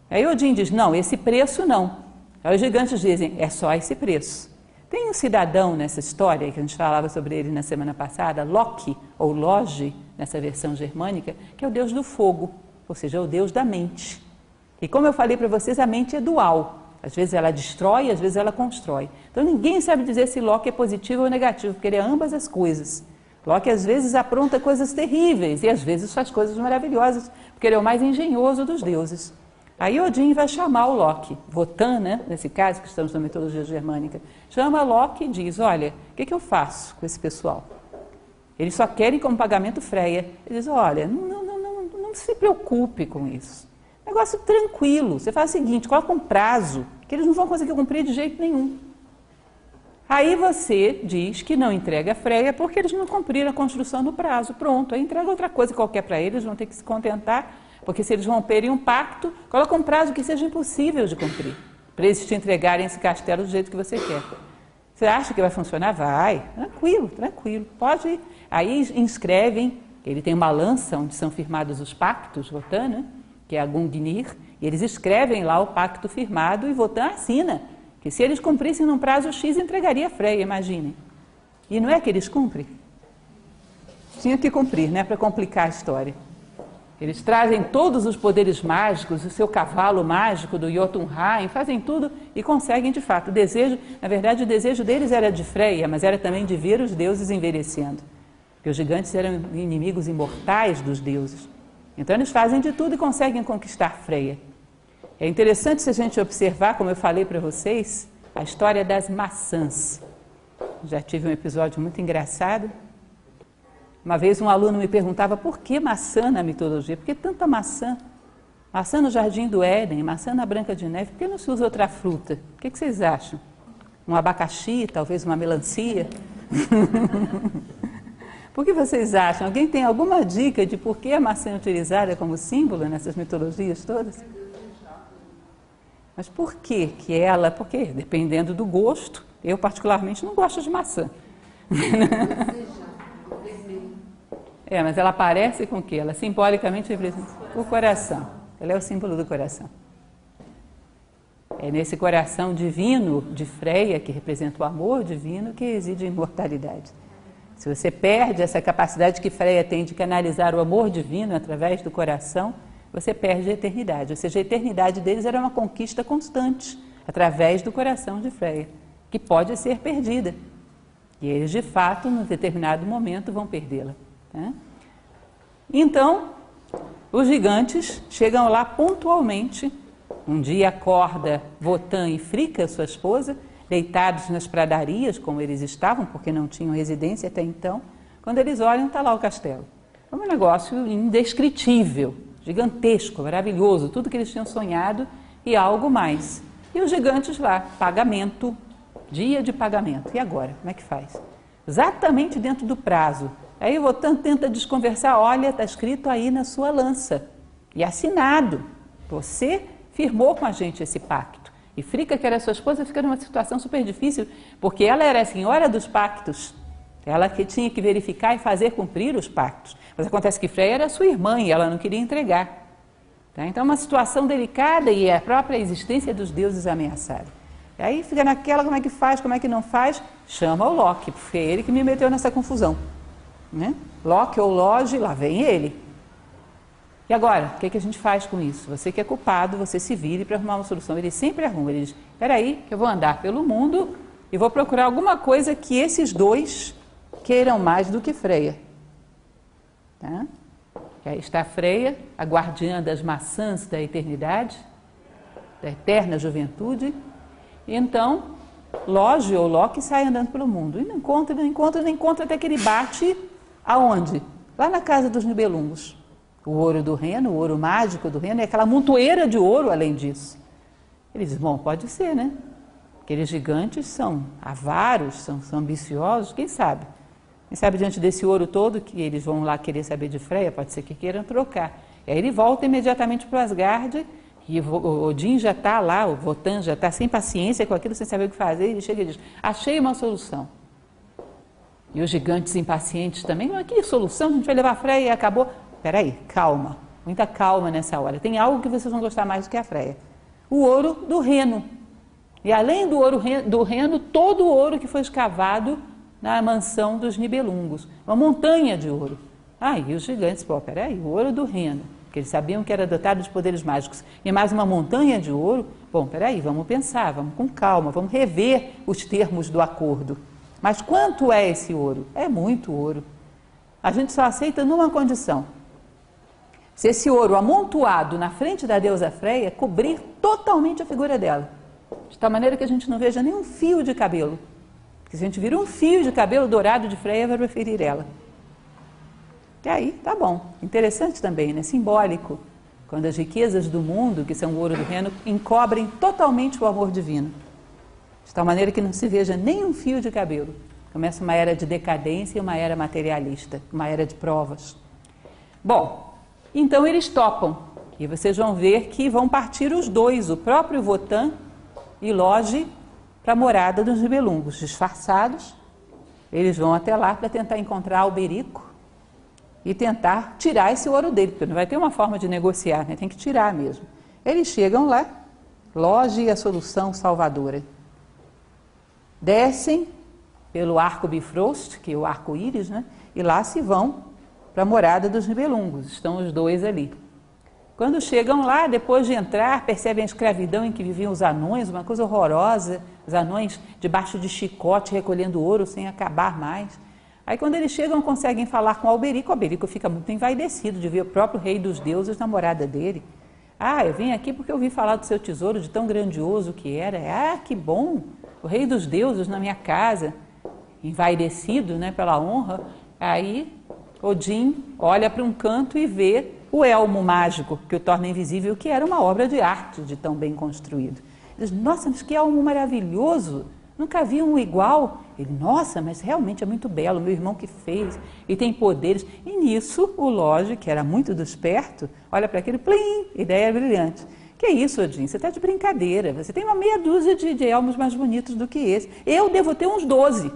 Aí Odin diz: não, esse preço não. Aí os gigantes dizem: é só esse preço. Tem um cidadão nessa história, que a gente falava sobre ele na semana passada, Loki, ou Logi, nessa versão germânica, que é o deus do fogo, ou seja, é o deus da mente. E como eu falei para vocês, a mente é dual. Às vezes ela destrói, às vezes ela constrói. Então ninguém sabe dizer se Loki é positivo ou negativo, porque ele é ambas as coisas. Loki às vezes apronta coisas terríveis e às vezes faz coisas maravilhosas, porque ele é o mais engenhoso dos deuses. Aí Odin vai chamar o Loki, Votan, né, nesse caso que estamos na mitologia germânica, chama Loki e diz, olha, o que, que eu faço com esse pessoal? Eles só querem como pagamento Freia. Ele diz, olha, não, não, não, não se preocupe com isso. Negócio tranquilo. Você faz o seguinte, coloca um prazo que eles não vão conseguir cumprir de jeito nenhum. Aí você diz que não entrega a Freia porque eles não cumpriram a construção no prazo. Pronto, aí entrega outra coisa qualquer para eles, vão ter que se contentar porque se eles romperem um pacto, coloca um prazo que seja impossível de cumprir, para eles te entregarem esse castelo do jeito que você quer. Você acha que vai funcionar? Vai. Tranquilo, tranquilo. Pode ir. Aí inscrevem, ele tem uma lança onde são firmados os pactos, Votan, né? que é a Gungnir, e eles escrevem lá o pacto firmado e Votan assina, que se eles cumprissem num prazo X, entregaria a Freia, imaginem. E não é que eles cumprem? Tinha que cumprir, né, para complicar a história. Eles trazem todos os poderes mágicos, o seu cavalo mágico do Jotunheim, fazem tudo e conseguem de fato. O desejo, na verdade, o desejo deles era de Freia, mas era também de ver os deuses envelhecendo. Porque os gigantes eram inimigos imortais dos deuses. Então eles fazem de tudo e conseguem conquistar Freia. É interessante se a gente observar, como eu falei para vocês, a história das maçãs. Já tive um episódio muito engraçado uma vez um aluno me perguntava por que maçã na mitologia? Por que tanta maçã? Maçã no Jardim do Éden, maçã na Branca de Neve, por que não se usa outra fruta? O que, que vocês acham? Um abacaxi, talvez uma melancia? por que vocês acham? Alguém tem alguma dica de por que a maçã é utilizada como símbolo nessas mitologias todas? Mas por que que ela? Porque dependendo do gosto, eu particularmente não gosto de maçã. É, mas ela aparece com o quê? Ela simbolicamente representa o coração. Ela é o símbolo do coração. É nesse coração divino de Freia, que representa o amor divino, que reside a imortalidade. Se você perde essa capacidade que Freia tem de canalizar o amor divino através do coração, você perde a eternidade. Ou seja, a eternidade deles era uma conquista constante através do coração de Freia, que pode ser perdida. E eles, de fato, num determinado momento, vão perdê-la. Né? Então, os gigantes chegam lá pontualmente. Um dia acorda Votan e Frica, sua esposa, deitados nas pradarias, como eles estavam, porque não tinham residência até então. Quando eles olham, está lá o castelo. É um negócio indescritível, gigantesco, maravilhoso, tudo que eles tinham sonhado e algo mais. E os gigantes lá, pagamento, dia de pagamento. E agora, como é que faz? Exatamente dentro do prazo. Aí o Votan tenta desconversar, olha, está escrito aí na sua lança. E assinado. Você firmou com a gente esse pacto. E Frica, que era sua esposa, fica numa situação super difícil, porque ela era a senhora dos pactos. Ela que tinha que verificar e fazer cumprir os pactos. Mas acontece que Freia era sua irmã e ela não queria entregar. Tá? Então, é uma situação delicada e a própria existência dos deuses ameaçada. Aí fica naquela, como é que faz, como é que não faz? Chama o Loki, porque é ele que me meteu nessa confusão. Né? Loki ou Loge, lá vem ele. E agora, o que, que a gente faz com isso? Você que é culpado, você se vire para arrumar uma solução. Ele sempre arruma. Ele diz: peraí, que eu vou andar pelo mundo e vou procurar alguma coisa que esses dois queiram mais do que Freia. Tá? E aí está Freia, a guardiã das maçãs da eternidade, da eterna juventude. E então, Loge ou Loki sai andando pelo mundo. E não encontra, não encontra, não encontra, até que ele bate aonde? Lá na casa dos Nibelungos. O ouro do reino, o ouro mágico do reino, é aquela montoeira de ouro além disso. Ele diz, bom, pode ser, né? Aqueles gigantes são avaros, são, são ambiciosos, quem sabe? Sabe diante desse ouro todo que eles vão lá querer saber de Freia, pode ser que queiram trocar. E aí ele volta imediatamente para o Asgard e o Odin já está lá, o Votan já está sem paciência com aquilo, sem saber o que fazer, ele chega e diz: Achei uma solução. E os gigantes impacientes também, mas que solução? A gente vai levar a Freia e acabou. Peraí, calma, muita calma nessa hora. Tem algo que vocês vão gostar mais do que a Freia: o ouro do Reno. E além do ouro do Reno, todo o ouro que foi escavado na mansão dos Nibelungos, uma montanha de ouro. E os gigantes, pô, peraí, o ouro do Reno, que eles sabiam que era dotado de poderes mágicos, e mais uma montanha de ouro, bom, peraí, vamos pensar, vamos com calma, vamos rever os termos do acordo. Mas quanto é esse ouro? É muito ouro. A gente só aceita numa condição. Se esse ouro amontoado na frente da deusa Freia cobrir totalmente a figura dela, de tal maneira que a gente não veja nenhum fio de cabelo. Se a gente vira um fio de cabelo dourado de Freia, vai preferir ela. E aí, tá bom. Interessante também, né? Simbólico. Quando as riquezas do mundo, que são o ouro do reino, encobrem totalmente o amor divino. De tal maneira que não se veja nem um fio de cabelo. Começa uma era de decadência e uma era materialista, uma era de provas. Bom, então eles topam. E vocês vão ver que vão partir os dois, o próprio Votan e Loge, para a morada dos Nibelungos, disfarçados. Eles vão até lá para tentar encontrar Alberico e tentar tirar esse ouro dele, porque não vai ter uma forma de negociar, né? tem que tirar mesmo. Eles chegam lá, Loge e a solução salvadora. Descem pelo arco Bifrost, que é o arco-íris, né? e lá se vão para a morada dos Nibelungos. Estão os dois ali. Quando chegam lá, depois de entrar, percebem a escravidão em que viviam os anões, uma coisa horrorosa, os anões debaixo de chicote recolhendo ouro sem acabar mais. Aí quando eles chegam, conseguem falar com Alberico, Alberico fica muito envaidecido de ver o próprio rei dos deuses na morada dele. Ah, eu vim aqui porque eu ouvi falar do seu tesouro, de tão grandioso que era. Ah, que bom! O rei dos deuses na minha casa, envaidecido né, pela honra. Aí Odin olha para um canto e vê o elmo mágico que o torna invisível, que era uma obra de arte de tão bem construído. Diz, nossa, mas que elmo maravilhoso! Nunca vi um igual. Ele, nossa, mas realmente é muito belo, meu irmão que fez, e tem poderes. E nisso, o Loge, que era muito desperto, olha para aquele, plim, ideia brilhante. Que isso, Odin? Você está de brincadeira. Você tem uma meia dúzia de, de elmos mais bonitos do que esse. Eu devo ter uns 12,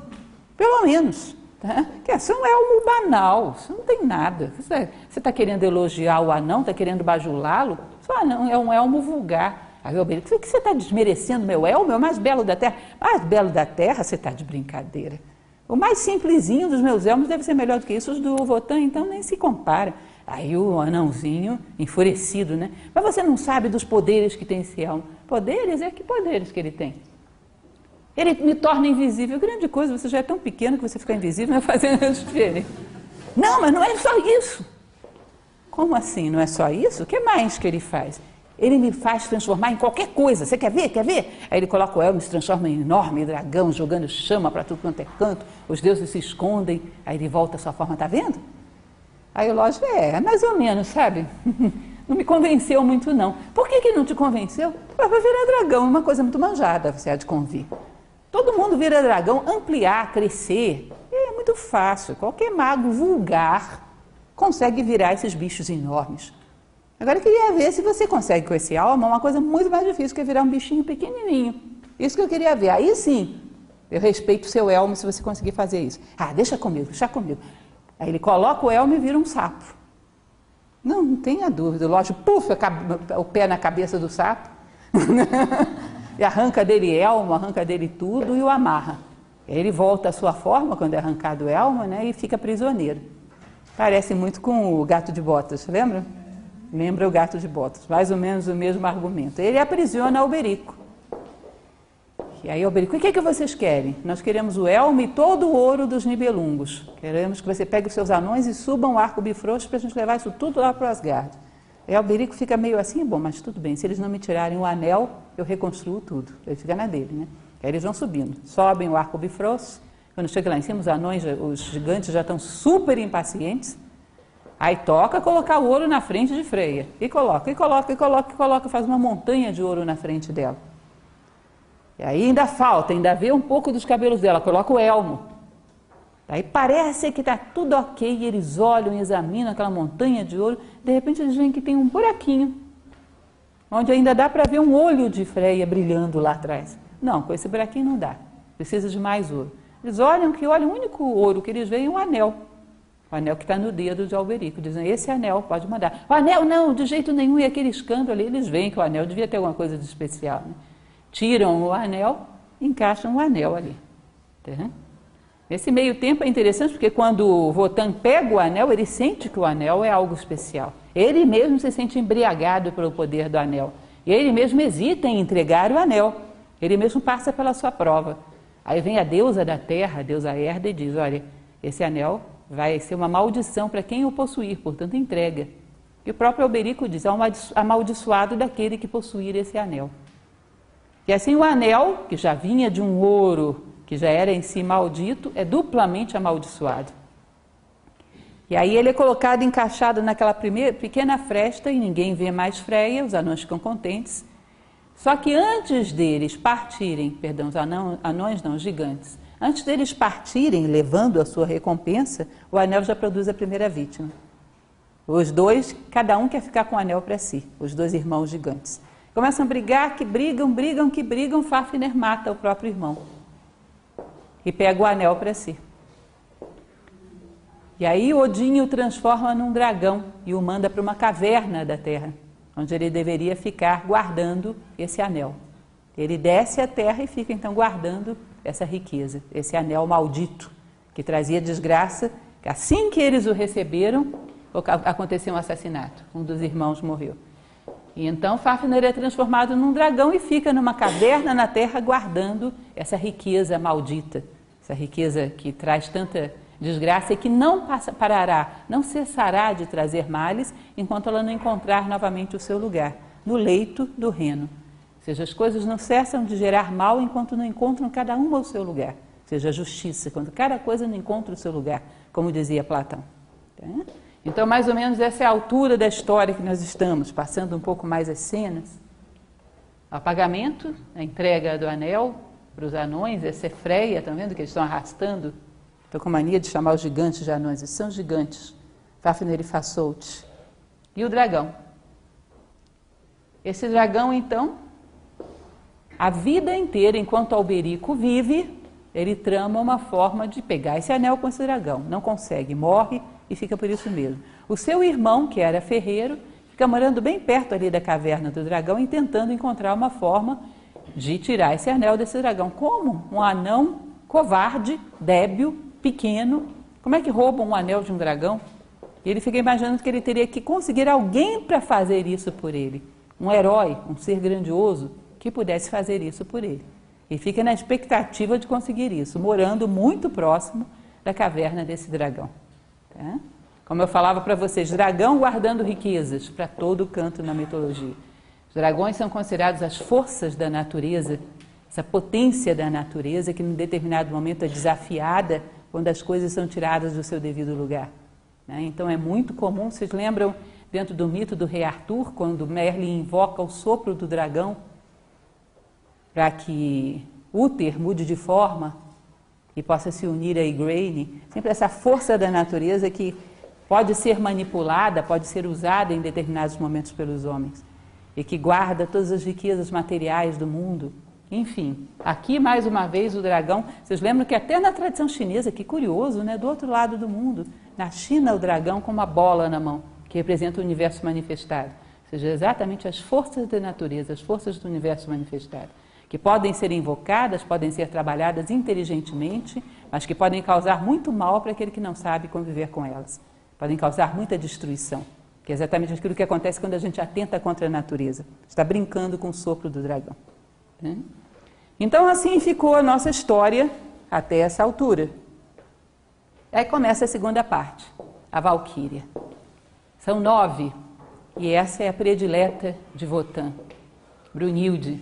pelo menos. Tá? Que esse é elmo banal, isso não tem nada. Você está querendo elogiar o anão, está querendo bajulá-lo? Só não, é um elmo vulgar. Aí o obelisk, o que você está desmerecendo meu elmo? É o mais belo da terra. Mais belo da terra, você está de brincadeira. O mais simplesinho dos meus elmos deve ser melhor do que isso. Os do Votan, então, nem se compara. Aí o anãozinho, enfurecido, né? Mas você não sabe dos poderes que tem esse elmo. Poderes? É que poderes que ele tem? Ele me torna invisível. Grande coisa, você já é tão pequeno que você fica invisível, não vai fazer diferença. Não, mas não é só isso. Como assim? Não é só isso? O que mais que ele faz? Ele me faz transformar em qualquer coisa. Você quer ver? Quer ver? Aí ele coloca o elmo e se transforma em enorme dragão, jogando chama para tudo quanto é canto. Os deuses se escondem. Aí ele volta à sua forma, tá vendo? Aí o lógico é, é mais ou menos, sabe? Não me convenceu muito, não. Por que, que não te convenceu? Para virar dragão, é uma coisa muito manjada, você há de convir. Todo mundo vira dragão, ampliar, crescer. É muito fácil. Qualquer mago vulgar consegue virar esses bichos enormes. Agora eu queria ver se você consegue com esse alma uma coisa muito mais difícil que é virar um bichinho pequenininho. Isso que eu queria ver. Aí sim, eu respeito o seu elmo se você conseguir fazer isso. Ah, deixa comigo, deixa comigo. Aí ele coloca o elmo e vira um sapo. Não, não tenha dúvida. Lógico, puf, o pé na cabeça do sapo. e arranca dele elmo, arranca dele tudo e o amarra. Ele volta à sua forma quando é arrancado o elmo né, e fica prisioneiro. Parece muito com o gato de botas, lembra? Lembra o gato de botas, mais ou menos o mesmo argumento. Ele aprisiona Alberico. E aí Alberico, o que é que vocês querem? Nós queremos o elmo e todo o ouro dos Nibelungos. Queremos que você pegue os seus anões e subam o arco bifrosto para a gente levar isso tudo lá para o Asgard. E Alberico fica meio assim, bom, mas tudo bem, se eles não me tirarem o anel, eu reconstruo tudo. Ele fica na dele, né? Aí eles vão subindo, sobem o arco bifrosto. Quando chega lá em cima, os anões, os gigantes já estão super impacientes. Aí toca colocar o ouro na frente de Freia. E coloca, e coloca, e coloca, e coloca, faz uma montanha de ouro na frente dela. E aí ainda falta, ainda vê um pouco dos cabelos dela, coloca o elmo. Aí parece que está tudo ok, e eles olham e examinam aquela montanha de ouro, de repente eles veem que tem um buraquinho, onde ainda dá para ver um olho de Freia brilhando lá atrás. Não, com esse buraquinho não dá, precisa de mais ouro. Eles olham que olham, o único ouro que eles veem é um anel. O anel que está no dedo de Alberico. Dizem, esse anel, pode mandar. O anel, não, de jeito nenhum. E aquele escândalo ali, eles veem que o anel devia ter alguma coisa de especial. Né? Tiram o anel, encaixam o anel ali. Tá? Nesse meio tempo é interessante porque quando o Votan pega o anel, ele sente que o anel é algo especial. Ele mesmo se sente embriagado pelo poder do anel. E ele mesmo hesita em entregar o anel. Ele mesmo passa pela sua prova. Aí vem a deusa da terra, a deusa Herda, e diz: Olha, esse anel vai ser uma maldição para quem o possuir, portanto, entrega. E o próprio Alberico diz: amaldiçoado daquele que possuir esse anel. E assim o anel, que já vinha de um ouro, que já era em si maldito, é duplamente amaldiçoado. E aí ele é colocado encaixado naquela primeira pequena fresta e ninguém vê mais Freia, os anões ficam contentes. Só que antes deles partirem, perdão, os anões não, os gigantes, Antes deles partirem, levando a sua recompensa, o anel já produz a primeira vítima. Os dois, cada um quer ficar com o anel para si, os dois irmãos gigantes. Começam a brigar, que brigam, brigam, que brigam. Fafner mata o próprio irmão e pega o anel para si. E aí Odin o transforma num dragão e o manda para uma caverna da terra, onde ele deveria ficar guardando esse anel. Ele desce à terra e fica então guardando essa riqueza, esse anel maldito que trazia desgraça. Assim que eles o receberam, aconteceu um assassinato. Um dos irmãos morreu. E então Fafner é transformado num dragão e fica numa caverna na terra guardando essa riqueza maldita, essa riqueza que traz tanta desgraça e que não passa, parará, não cessará de trazer males enquanto ela não encontrar novamente o seu lugar, no leito do Reno seja, as coisas não cessam de gerar mal enquanto não encontram cada uma o seu lugar. seja, a justiça, quando cada coisa não encontra o seu lugar, como dizia Platão. Tá? Então, mais ou menos essa é a altura da história que nós estamos, passando um pouco mais as cenas. O apagamento, a entrega do anel para os anões, é freia, estão vendo que eles estão arrastando? Estou com mania de chamar os gigantes de anões, eles são gigantes. Fafner e Fassolte. E o dragão. Esse dragão, então, a vida inteira, enquanto Alberico vive, ele trama uma forma de pegar esse anel com esse dragão. Não consegue, morre e fica por isso mesmo. O seu irmão, que era ferreiro, fica morando bem perto ali da caverna do dragão e tentando encontrar uma forma de tirar esse anel desse dragão. Como? Um anão covarde, débil, pequeno. Como é que rouba um anel de um dragão? E ele fica imaginando que ele teria que conseguir alguém para fazer isso por ele. Um herói, um ser grandioso, que pudesse fazer isso por ele. E fica na expectativa de conseguir isso, morando muito próximo da caverna desse dragão. Tá? Como eu falava para vocês, dragão guardando riquezas para todo canto na mitologia. Os dragões são considerados as forças da natureza, essa potência da natureza que, em determinado momento, é desafiada quando as coisas são tiradas do seu devido lugar. Né? Então, é muito comum, vocês lembram dentro do mito do rei Arthur, quando Merlin invoca o sopro do dragão para que Uther mude de forma e possa se unir a Igraine, sempre essa força da natureza que pode ser manipulada, pode ser usada em determinados momentos pelos homens e que guarda todas as riquezas materiais do mundo. Enfim, aqui mais uma vez o dragão. Vocês lembram que até na tradição chinesa, que curioso, né? Do outro lado do mundo, na China, o dragão com uma bola na mão, que representa o universo manifestado. Ou seja, exatamente as forças da natureza, as forças do universo manifestado, que podem ser invocadas, podem ser trabalhadas inteligentemente, mas que podem causar muito mal para aquele que não sabe conviver com elas podem causar muita destruição, que é exatamente aquilo que acontece quando a gente atenta contra a natureza. Está brincando com o sopro do dragão. Né? Então, assim ficou a nossa história até essa altura. Aí começa a segunda parte, a Valquíria. São nove, e essa é a predileta de Votan, Brunilde.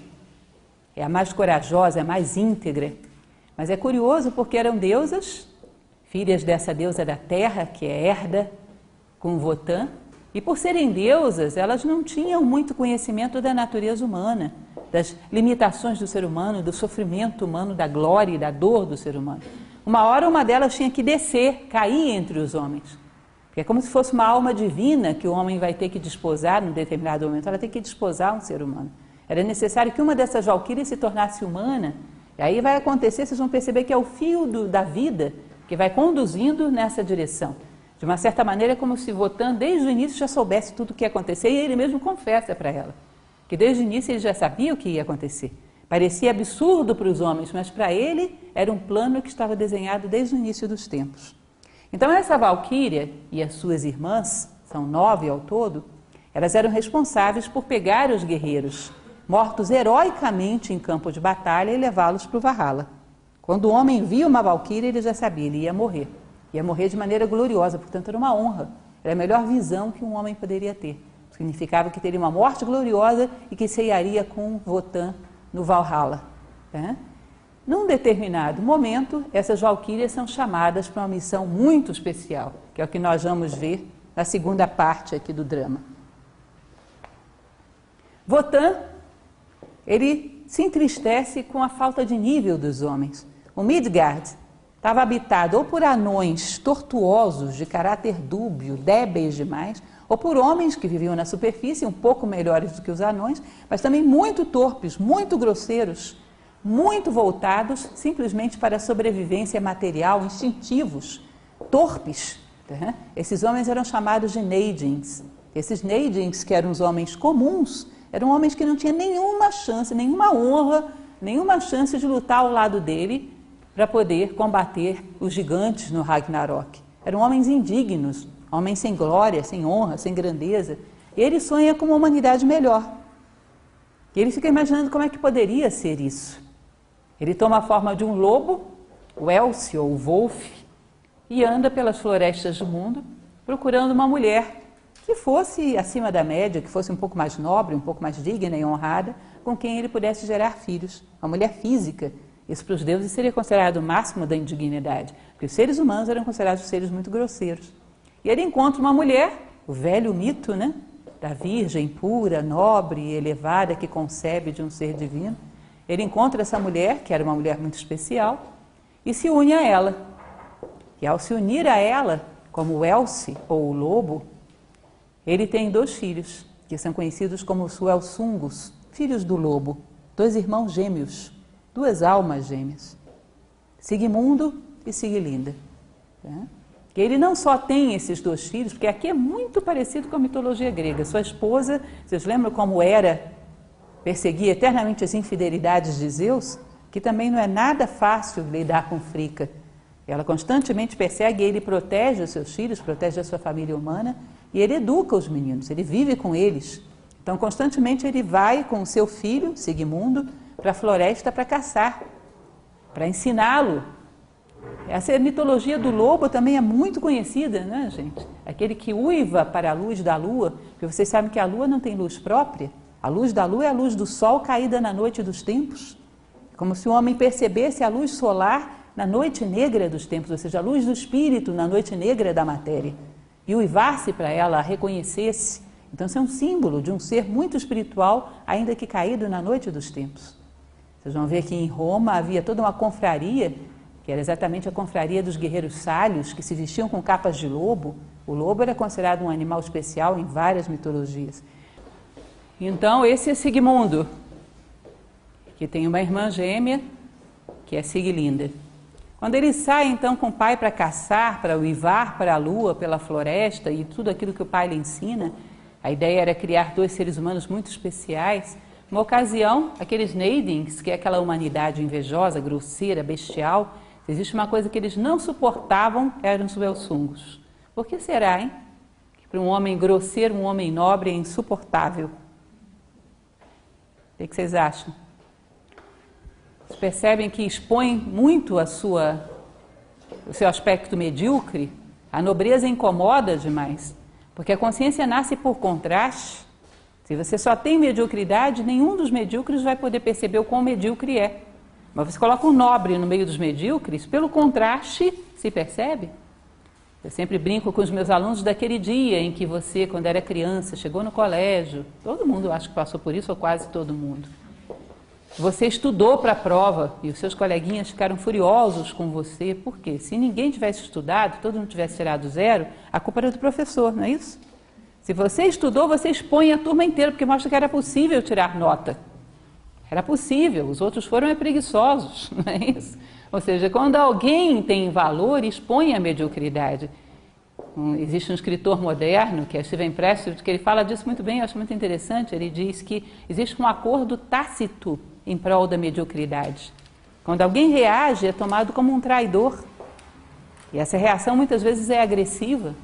É a mais corajosa, a mais íntegra. Mas é curioso porque eram deusas filhas dessa deusa da terra, que é Herda, com Votan, e por serem deusas, elas não tinham muito conhecimento da natureza humana, das limitações do ser humano, do sofrimento humano, da glória e da dor do ser humano. Uma hora uma delas tinha que descer, cair entre os homens. Porque é como se fosse uma alma divina que o homem vai ter que desposar num determinado momento. Ela tem que desposar um ser humano. Era necessário que uma dessas valquírias se tornasse humana. E aí vai acontecer, vocês vão perceber que é o fio do, da vida que vai conduzindo nessa direção. De uma certa maneira, é como se Votan, desde o início, já soubesse tudo o que ia acontecer e ele mesmo confessa para ela que desde o início ele já sabia o que ia acontecer. Parecia absurdo para os homens, mas para ele era um plano que estava desenhado desde o início dos tempos. Então, essa Valquíria e as suas irmãs, são nove ao todo, elas eram responsáveis por pegar os guerreiros mortos heroicamente em campo de batalha e levá-los para o Valhalla. Quando o homem via uma valquíria, ele já sabia, ele ia morrer. Ia morrer de maneira gloriosa, portanto era uma honra. Era a melhor visão que um homem poderia ter. Significava que teria uma morte gloriosa e que ceiaria com Votan no Valhalla. Né? Num determinado momento, essas valquírias são chamadas para uma missão muito especial, que é o que nós vamos ver na segunda parte aqui do drama. Votan, ele se entristece com a falta de nível dos homens. O Midgard estava habitado ou por anões tortuosos, de caráter dúbio, débeis demais, ou por homens que viviam na superfície, um pouco melhores do que os anões, mas também muito torpes, muito grosseiros, muito voltados simplesmente para a sobrevivência material, instintivos, torpes. Né? Esses homens eram chamados de Neidings. Esses Neidings, que eram os homens comuns, eram homens que não tinham nenhuma chance, nenhuma honra, nenhuma chance de lutar ao lado dele para poder combater os gigantes no Ragnarok. Eram homens indignos, homens sem glória, sem honra, sem grandeza. Ele sonha com uma humanidade melhor. E ele fica imaginando como é que poderia ser isso. Ele toma a forma de um lobo, o Elcio ou o Wolf, e anda pelas florestas do mundo procurando uma mulher que fosse acima da média, que fosse um pouco mais nobre, um pouco mais digna e honrada, com quem ele pudesse gerar filhos. Uma mulher física, isso para os deuses seria considerado o máximo da indignidade, porque os seres humanos eram considerados seres muito grosseiros. E ele encontra uma mulher, o velho mito, né? Da virgem pura, nobre e elevada que concebe de um ser divino. Ele encontra essa mulher, que era uma mulher muito especial, e se une a ela. E ao se unir a ela, como o Elce ou o lobo, ele tem dois filhos, que são conhecidos como os Suelsungos, filhos do lobo, dois irmãos gêmeos duas almas gêmeas, Sigmundo e Siglinda. Né? Ele não só tem esses dois filhos, porque aqui é muito parecido com a mitologia grega. Sua esposa, vocês lembram como Hera perseguia eternamente as infidelidades de Zeus? Que também não é nada fácil lidar com Frica. Ela constantemente persegue, ele protege os seus filhos, protege a sua família humana e ele educa os meninos, ele vive com eles. Então, constantemente ele vai com o seu filho, Sigmundo, para a floresta para caçar, para ensiná-lo Essa mitologia do lobo também é muito conhecida, né, gente? Aquele que uiva para a luz da lua, porque vocês sabem que a lua não tem luz própria. A luz da lua é a luz do sol caída na noite dos tempos. Como se o homem percebesse a luz solar na noite negra dos tempos, ou seja, a luz do espírito na noite negra da matéria. E uivar-se para ela, reconhecesse. Então, isso é um símbolo de um ser muito espiritual, ainda que caído na noite dos tempos. Vocês vão ver que em Roma havia toda uma confraria que era exatamente a confraria dos guerreiros sálios, que se vestiam com capas de lobo. O lobo era considerado um animal especial em várias mitologias. Então, esse é Sigmundo, que tem uma irmã gêmea, que é Siglinda. Quando ele sai então com o pai para caçar, para uivar para a lua, pela floresta e tudo aquilo que o pai lhe ensina, a ideia era criar dois seres humanos muito especiais. Uma ocasião, aqueles Neidings, que é aquela humanidade invejosa, grosseira, bestial, existe uma coisa que eles não suportavam, eram os Welsungos. Por que será, hein? Que para um homem grosseiro, um homem nobre é insuportável. O que vocês acham? Vocês percebem que expõe muito a sua, o seu aspecto medíocre? A nobreza incomoda demais, porque a consciência nasce por contraste. Se você só tem mediocridade, nenhum dos medíocres vai poder perceber o quão medíocre é. Mas você coloca um nobre no meio dos medíocres, pelo contraste, se percebe? Eu sempre brinco com os meus alunos daquele dia em que você, quando era criança, chegou no colégio, todo mundo acho que passou por isso, ou quase todo mundo. Você estudou para a prova e os seus coleguinhas ficaram furiosos com você, por quê? Se ninguém tivesse estudado, todo mundo tivesse tirado zero, a culpa era do professor, não é isso? Se você estudou, você expõe a turma inteira, porque mostra que era possível tirar nota. Era possível, os outros foram é preguiçosos, não é isso? Ou seja, quando alguém tem valor, expõe a mediocridade. Um, existe um escritor moderno, que é Steven Pressfield, que ele fala disso muito bem, eu acho muito interessante. Ele diz que existe um acordo tácito em prol da mediocridade. Quando alguém reage, é tomado como um traidor. E essa reação muitas vezes é agressiva.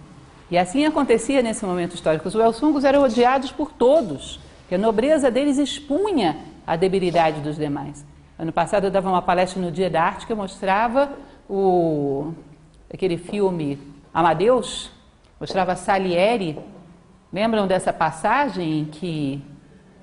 E assim acontecia nesse momento histórico. Os Welsungos eram odiados por todos, que a nobreza deles expunha a debilidade dos demais. Ano passado eu dava uma palestra no Dia da Arte que eu mostrava o, aquele filme Amadeus, mostrava Salieri. Lembram dessa passagem em que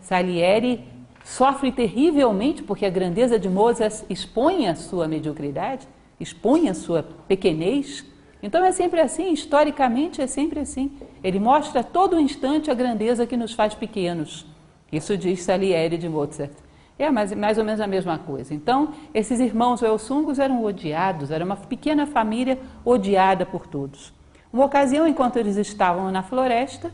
Salieri sofre terrivelmente porque a grandeza de Mozart expõe a sua mediocridade, expõe a sua pequenez? Então é sempre assim, historicamente é sempre assim. Ele mostra a todo instante a grandeza que nos faz pequenos. Isso diz Salieri de Mozart. É mais, mais ou menos a mesma coisa. Então, esses irmãos Welsungos eram odiados, era uma pequena família odiada por todos. Uma ocasião, enquanto eles estavam na floresta,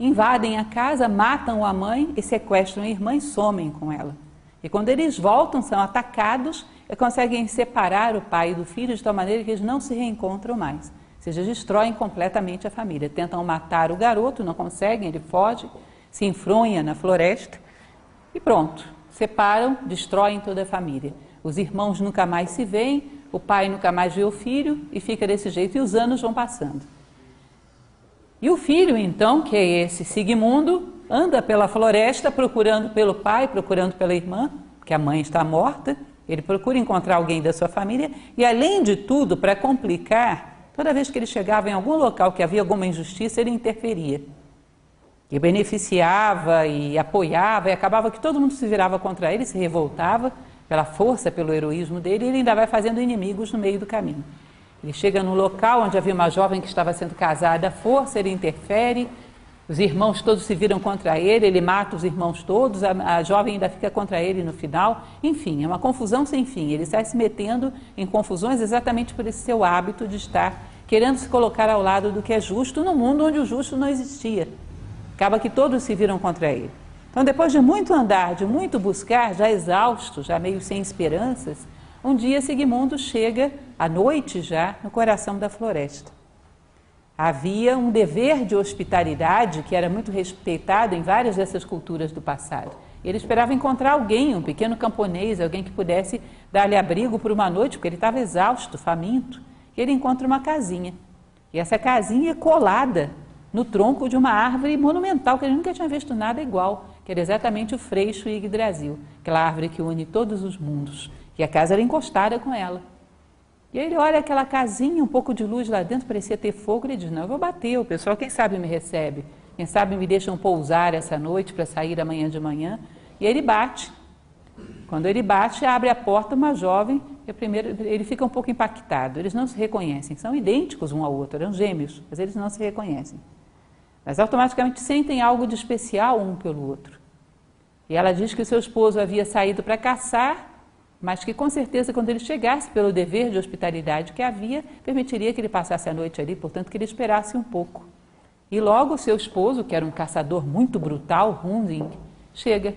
invadem a casa, matam a mãe e sequestram a irmã e somem com ela. E quando eles voltam, são atacados conseguem separar o pai do filho de tal maneira que eles não se reencontram mais. Ou seja, destroem completamente a família. Tentam matar o garoto, não conseguem, ele foge se enfronha na floresta e pronto, separam, destroem toda a família. Os irmãos nunca mais se veem, o pai nunca mais vê o filho e fica desse jeito e os anos vão passando. E o filho, então, que é esse Sigmundo, anda pela floresta procurando pelo pai, procurando pela irmã, que a mãe está morta. Ele procura encontrar alguém da sua família e, além de tudo, para complicar, toda vez que ele chegava em algum local que havia alguma injustiça, ele interferia e beneficiava e apoiava, e acabava que todo mundo se virava contra ele, se revoltava pela força, pelo heroísmo dele, e ele ainda vai fazendo inimigos no meio do caminho. Ele chega num local onde havia uma jovem que estava sendo casada à força, ele interfere, os irmãos todos se viram contra ele, ele mata os irmãos todos, a, a jovem ainda fica contra ele no final. Enfim, é uma confusão sem fim. Ele está se metendo em confusões exatamente por esse seu hábito de estar querendo se colocar ao lado do que é justo no mundo onde o justo não existia. Acaba que todos se viram contra ele. Então, depois de muito andar, de muito buscar, já exausto, já meio sem esperanças, um dia Sigmundo chega, à noite já, no coração da floresta. Havia um dever de hospitalidade que era muito respeitado em várias dessas culturas do passado. Ele esperava encontrar alguém, um pequeno camponês, alguém que pudesse dar-lhe abrigo por uma noite, porque ele estava exausto, faminto. E ele encontra uma casinha. E essa casinha é colada no tronco de uma árvore monumental, que ele nunca tinha visto nada igual, que era exatamente o Freixo Yggdrasil, aquela árvore que une todos os mundos. E a casa era encostada com ela. E aí ele olha aquela casinha, um pouco de luz lá dentro, parecia ter fogo, ele diz, não, eu vou bater, o pessoal, quem sabe me recebe, quem sabe me deixam pousar essa noite para sair amanhã de manhã. E aí ele bate. Quando ele bate, abre a porta uma jovem, e primeiro, ele fica um pouco impactado. Eles não se reconhecem, são idênticos um ao outro, eram gêmeos, mas eles não se reconhecem. Mas automaticamente sentem algo de especial um pelo outro. E ela diz que o seu esposo havia saído para caçar, mas que com certeza quando ele chegasse, pelo dever de hospitalidade que havia, permitiria que ele passasse a noite ali, portanto que ele esperasse um pouco. E logo seu esposo, que era um caçador muito brutal, Hunding, chega.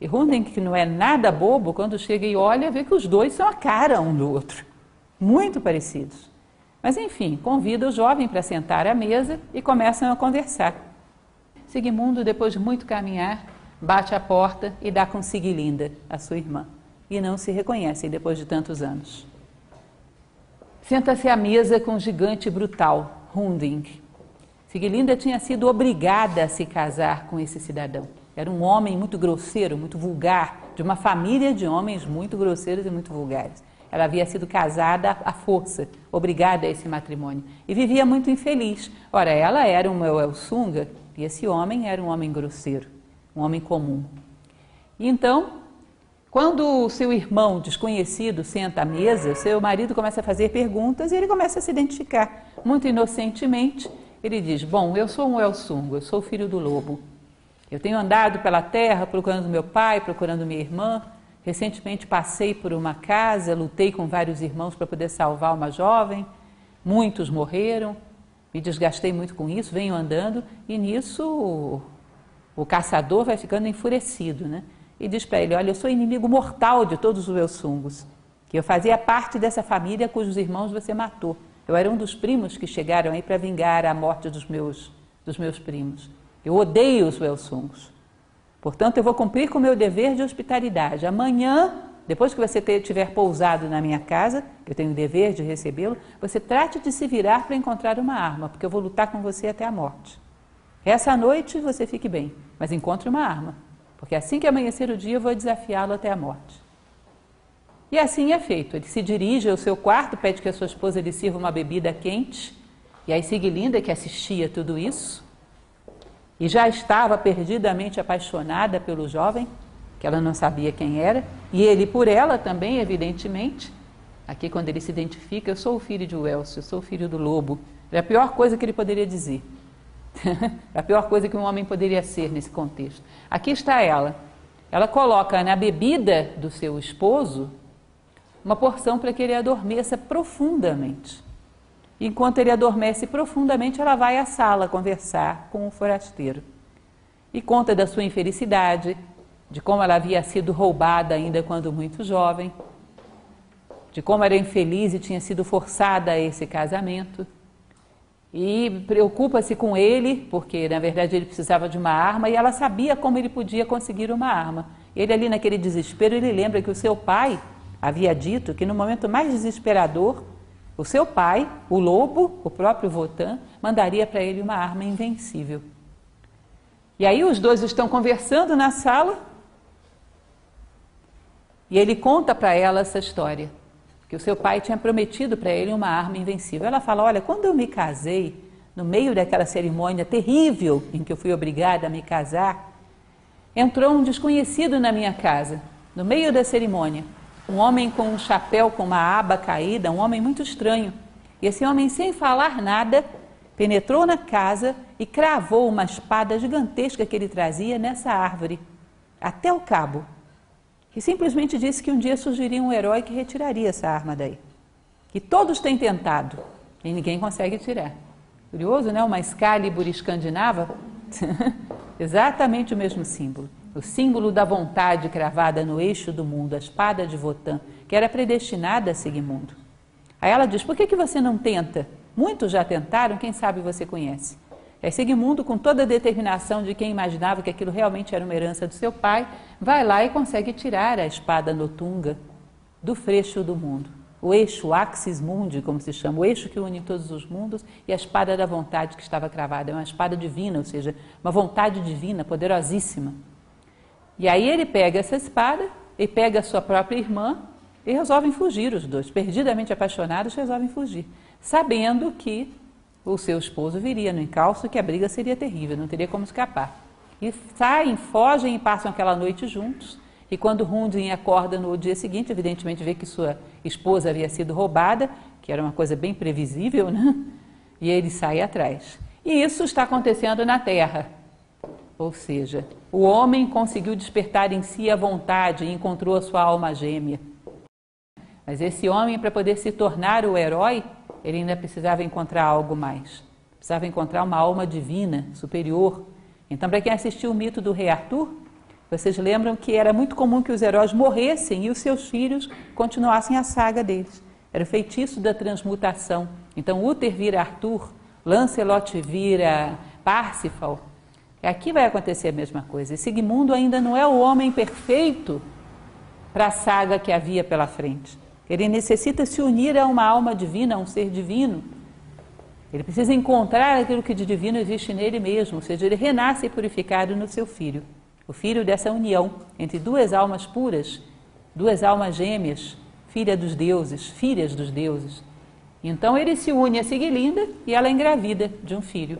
E Hunding, que não é nada bobo, quando chega e olha, vê que os dois são a cara um do outro, muito parecidos. Mas enfim, convida o jovem para sentar à mesa e começam a conversar. Sigmundo, depois de muito caminhar, bate a porta e dá com Sigilinda, a sua irmã, e não se reconhecem depois de tantos anos. Senta-se à mesa com o gigante brutal, Hunding. Sigilinda tinha sido obrigada a se casar com esse cidadão. Era um homem muito grosseiro, muito vulgar, de uma família de homens muito grosseiros e muito vulgares. Ela havia sido casada à força, obrigada a esse matrimônio, e vivia muito infeliz. Ora, ela era uma Elsunga e esse homem era um homem grosseiro um homem comum. E então, quando o seu irmão desconhecido senta à mesa, seu marido começa a fazer perguntas e ele começa a se identificar. Muito inocentemente, ele diz: Bom, eu sou um Elsungo, eu sou filho do lobo. Eu tenho andado pela terra procurando meu pai, procurando minha irmã. Recentemente passei por uma casa, lutei com vários irmãos para poder salvar uma jovem. Muitos morreram, me desgastei muito com isso, venho andando e nisso o caçador vai ficando enfurecido, né? E diz para ele: Olha, eu sou inimigo mortal de todos os meus fungos, que eu fazia parte dessa família cujos irmãos você matou. Eu era um dos primos que chegaram aí para vingar a morte dos meus, dos meus primos. Eu odeio os meus fungos. Portanto, eu vou cumprir com o meu dever de hospitalidade. Amanhã, depois que você tiver pousado na minha casa, eu tenho o dever de recebê-lo, você trate de se virar para encontrar uma arma, porque eu vou lutar com você até a morte. Essa noite você fique bem, mas encontre uma arma, porque assim que amanhecer o dia vou desafiá-lo até a morte. E assim é feito. Ele se dirige ao seu quarto, pede que a sua esposa lhe sirva uma bebida quente. E aí Siglinda, que assistia tudo isso, e já estava perdidamente apaixonada pelo jovem, que ela não sabia quem era, e ele por ela também, evidentemente. Aqui, quando ele se identifica, eu sou o filho de Welso, eu sou o filho do lobo. É a pior coisa que ele poderia dizer. a pior coisa que um homem poderia ser nesse contexto. Aqui está ela. Ela coloca na bebida do seu esposo uma porção para que ele adormeça profundamente. Enquanto ele adormece profundamente, ela vai à sala conversar com o forasteiro. E conta da sua infelicidade, de como ela havia sido roubada ainda quando muito jovem, de como era infeliz e tinha sido forçada a esse casamento e preocupa-se com ele, porque na verdade ele precisava de uma arma e ela sabia como ele podia conseguir uma arma. Ele ali naquele desespero, ele lembra que o seu pai havia dito que no momento mais desesperador, o seu pai, o lobo, o próprio Votan, mandaria para ele uma arma invencível. E aí os dois estão conversando na sala e ele conta para ela essa história que o seu pai tinha prometido para ele uma arma invencível. Ela fala: Olha, quando eu me casei, no meio daquela cerimônia terrível em que eu fui obrigada a me casar, entrou um desconhecido na minha casa, no meio da cerimônia. Um homem com um chapéu com uma aba caída, um homem muito estranho. E esse homem, sem falar nada, penetrou na casa e cravou uma espada gigantesca que ele trazia nessa árvore, até o cabo que simplesmente disse que um dia surgiria um herói que retiraria essa arma daí. Que todos têm tentado e ninguém consegue tirar. Curioso, né? Uma Excalibur escandinava, exatamente o mesmo símbolo. O símbolo da vontade cravada no eixo do mundo, a espada de Votan, que era predestinada a Sigmundo. Aí ela diz: por que, que você não tenta? Muitos já tentaram, quem sabe você conhece. É Sigmundo, com toda a determinação de quem imaginava que aquilo realmente era uma herança do seu pai, vai lá e consegue tirar a espada notunga do freixo do mundo. O eixo axis mundi, como se chama, o eixo que une todos os mundos, e a espada da vontade que estava cravada. É uma espada divina, ou seja, uma vontade divina, poderosíssima. E aí ele pega essa espada e pega a sua própria irmã e resolvem fugir os dois, perdidamente apaixonados, resolvem fugir, sabendo que o seu esposo viria no encalço que a briga seria terrível, não teria como escapar. E saem, fogem e passam aquela noite juntos. E quando Hundin acorda no dia seguinte, evidentemente vê que sua esposa havia sido roubada, que era uma coisa bem previsível, né? E ele sai atrás. E isso está acontecendo na Terra. Ou seja, o homem conseguiu despertar em si a vontade e encontrou a sua alma gêmea. Mas esse homem, para poder se tornar o herói, ele ainda precisava encontrar algo mais. Precisava encontrar uma alma divina, superior. Então, para quem assistiu o mito do rei Arthur, vocês lembram que era muito comum que os heróis morressem e os seus filhos continuassem a saga deles. Era o feitiço da transmutação. Então, Uther vira Arthur, Lancelot vira Parsifal. Aqui vai acontecer a mesma coisa. E Sigmundo ainda não é o homem perfeito para a saga que havia pela frente. Ele necessita se unir a uma alma divina, a um ser divino. Ele precisa encontrar aquilo que de divino existe nele mesmo, ou seja, ele renasce purificado no seu filho. O filho dessa união entre duas almas puras, duas almas gêmeas, filha dos deuses, filhas dos deuses. Então ele se une a Sigilinda e ela é engravida de um filho.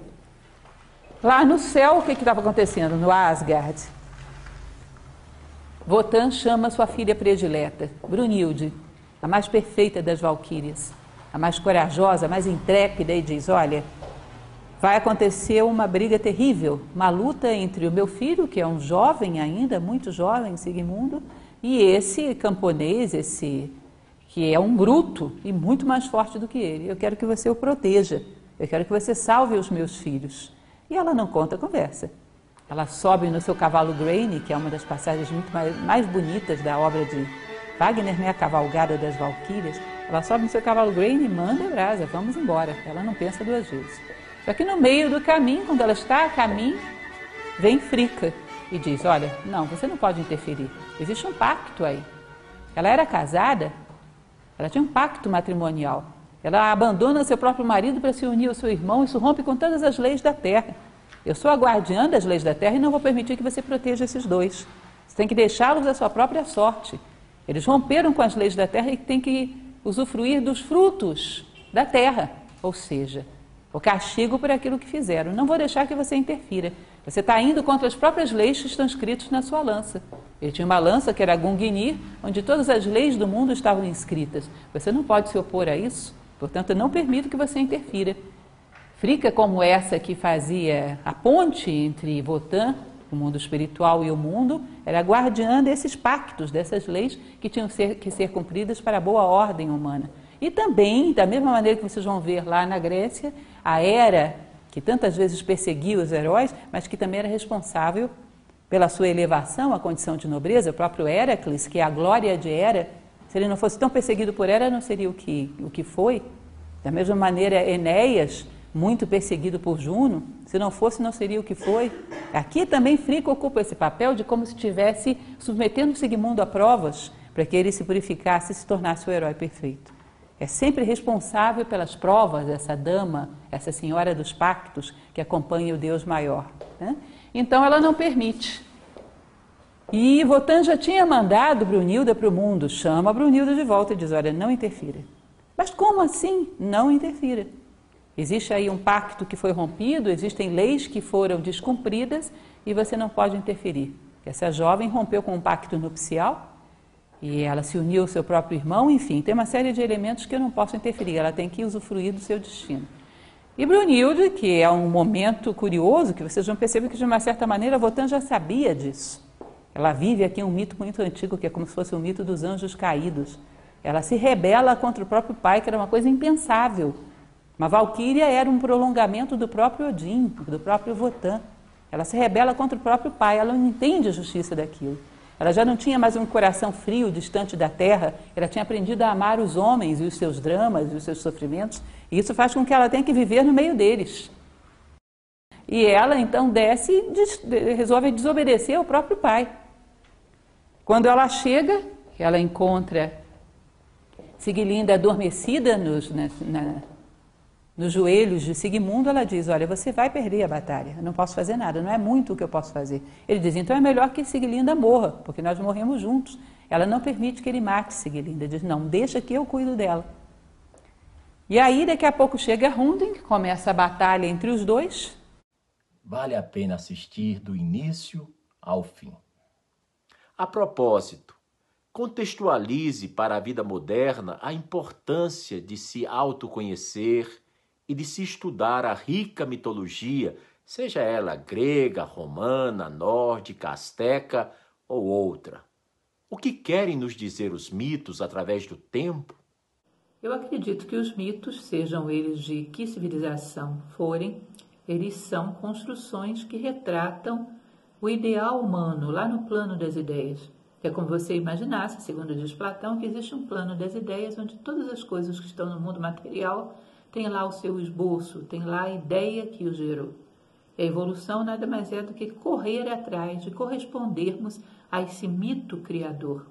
Lá no céu, o que estava acontecendo? No Asgard. Votan chama sua filha predileta, Brunilde, a mais perfeita das valquírias, a mais corajosa, a mais intrépida, e diz: Olha, vai acontecer uma briga terrível, uma luta entre o meu filho, que é um jovem ainda, muito jovem, Sigmundo, e esse camponês, esse que é um bruto e muito mais forte do que ele. Eu quero que você o proteja. Eu quero que você salve os meus filhos. E ela não conta a conversa. Ela sobe no seu cavalo Graine, que é uma das passagens muito mais, mais bonitas da obra de Wagner, né, a cavalgada das Valquírias, ela sobe no seu cavalo Grain e manda brasa, vamos embora. Ela não pensa duas vezes. Só que no meio do caminho, quando ela está a caminho, vem Frica e diz: Olha, não, você não pode interferir. Existe um pacto aí. Ela era casada, ela tinha um pacto matrimonial. Ela abandona seu próprio marido para se unir ao seu irmão, isso rompe com todas as leis da terra. Eu sou a guardiã das leis da terra e não vou permitir que você proteja esses dois. Você tem que deixá-los à sua própria sorte. Eles romperam com as leis da terra e têm que usufruir dos frutos da terra, ou seja, o castigo por aquilo que fizeram. Não vou deixar que você interfira. Você está indo contra as próprias leis que estão escritas na sua lança. Ele tinha uma lança que era Gungnir, onde todas as leis do mundo estavam inscritas. Você não pode se opor a isso, portanto, eu não permito que você interfira. Frica como essa que fazia a ponte entre Votan o mundo espiritual e o mundo, era guardiã desses pactos, dessas leis que tinham ser, que ser cumpridas para a boa ordem humana. E também, da mesma maneira que vocês vão ver lá na Grécia, a Hera, que tantas vezes perseguia os heróis, mas que também era responsável pela sua elevação à condição de nobreza, o próprio Heracles, que é a glória de Hera, se ele não fosse tão perseguido por Hera, não seria o que, o que foi. Da mesma maneira, Enéas, muito perseguido por Juno, se não fosse, não seria o que foi. Aqui também Frico ocupa esse papel de como se estivesse submetendo Sigmundo a provas para que ele se purificasse e se tornasse o herói perfeito. É sempre responsável pelas provas essa dama, essa senhora dos pactos que acompanha o Deus maior. Né? Então ela não permite. E Votan já tinha mandado Brunilda para o mundo, chama Brunilda de volta e diz: Olha, não interfira. Mas como assim? Não interfira. Existe aí um pacto que foi rompido, existem leis que foram descumpridas e você não pode interferir. Essa jovem rompeu com um pacto nupcial e ela se uniu ao seu próprio irmão, enfim, tem uma série de elementos que eu não posso interferir, ela tem que usufruir do seu destino. E Brunilde, que é um momento curioso, que vocês vão perceber que de uma certa maneira Votan já sabia disso. Ela vive aqui um mito muito antigo, que é como se fosse o mito dos anjos caídos. Ela se rebela contra o próprio pai, que era uma coisa impensável. Uma valquíria era um prolongamento do próprio Odin, do próprio Votan. Ela se rebela contra o próprio pai, ela não entende a justiça daquilo. Ela já não tinha mais um coração frio, distante da terra, ela tinha aprendido a amar os homens e os seus dramas e os seus sofrimentos, e isso faz com que ela tenha que viver no meio deles. E ela então desce e resolve desobedecer ao próprio pai. Quando ela chega, ela encontra Sigilinda adormecida nos, na, na nos joelhos de Sigmundo, ela diz: Olha, você vai perder a batalha, eu não posso fazer nada, não é muito o que eu posso fazer. Ele diz: Então é melhor que Siglinda morra, porque nós morremos juntos. Ela não permite que ele mate Sigelinda, diz: não, deixa que eu cuido dela. E aí, daqui a pouco chega Hunding, começa a batalha entre os dois. Vale a pena assistir do início ao fim. A propósito, contextualize para a vida moderna a importância de se autoconhecer e de se estudar a rica mitologia, seja ela grega, romana, nórdica, asteca ou outra. O que querem nos dizer os mitos através do tempo? Eu acredito que os mitos, sejam eles de que civilização forem, eles são construções que retratam o ideal humano lá no plano das ideias. É como você imaginasse, segundo diz Platão, que existe um plano das ideias onde todas as coisas que estão no mundo material têm lá o seu esboço, tem lá a ideia que o gerou. a evolução nada mais é do que correr atrás de correspondermos a esse mito criador.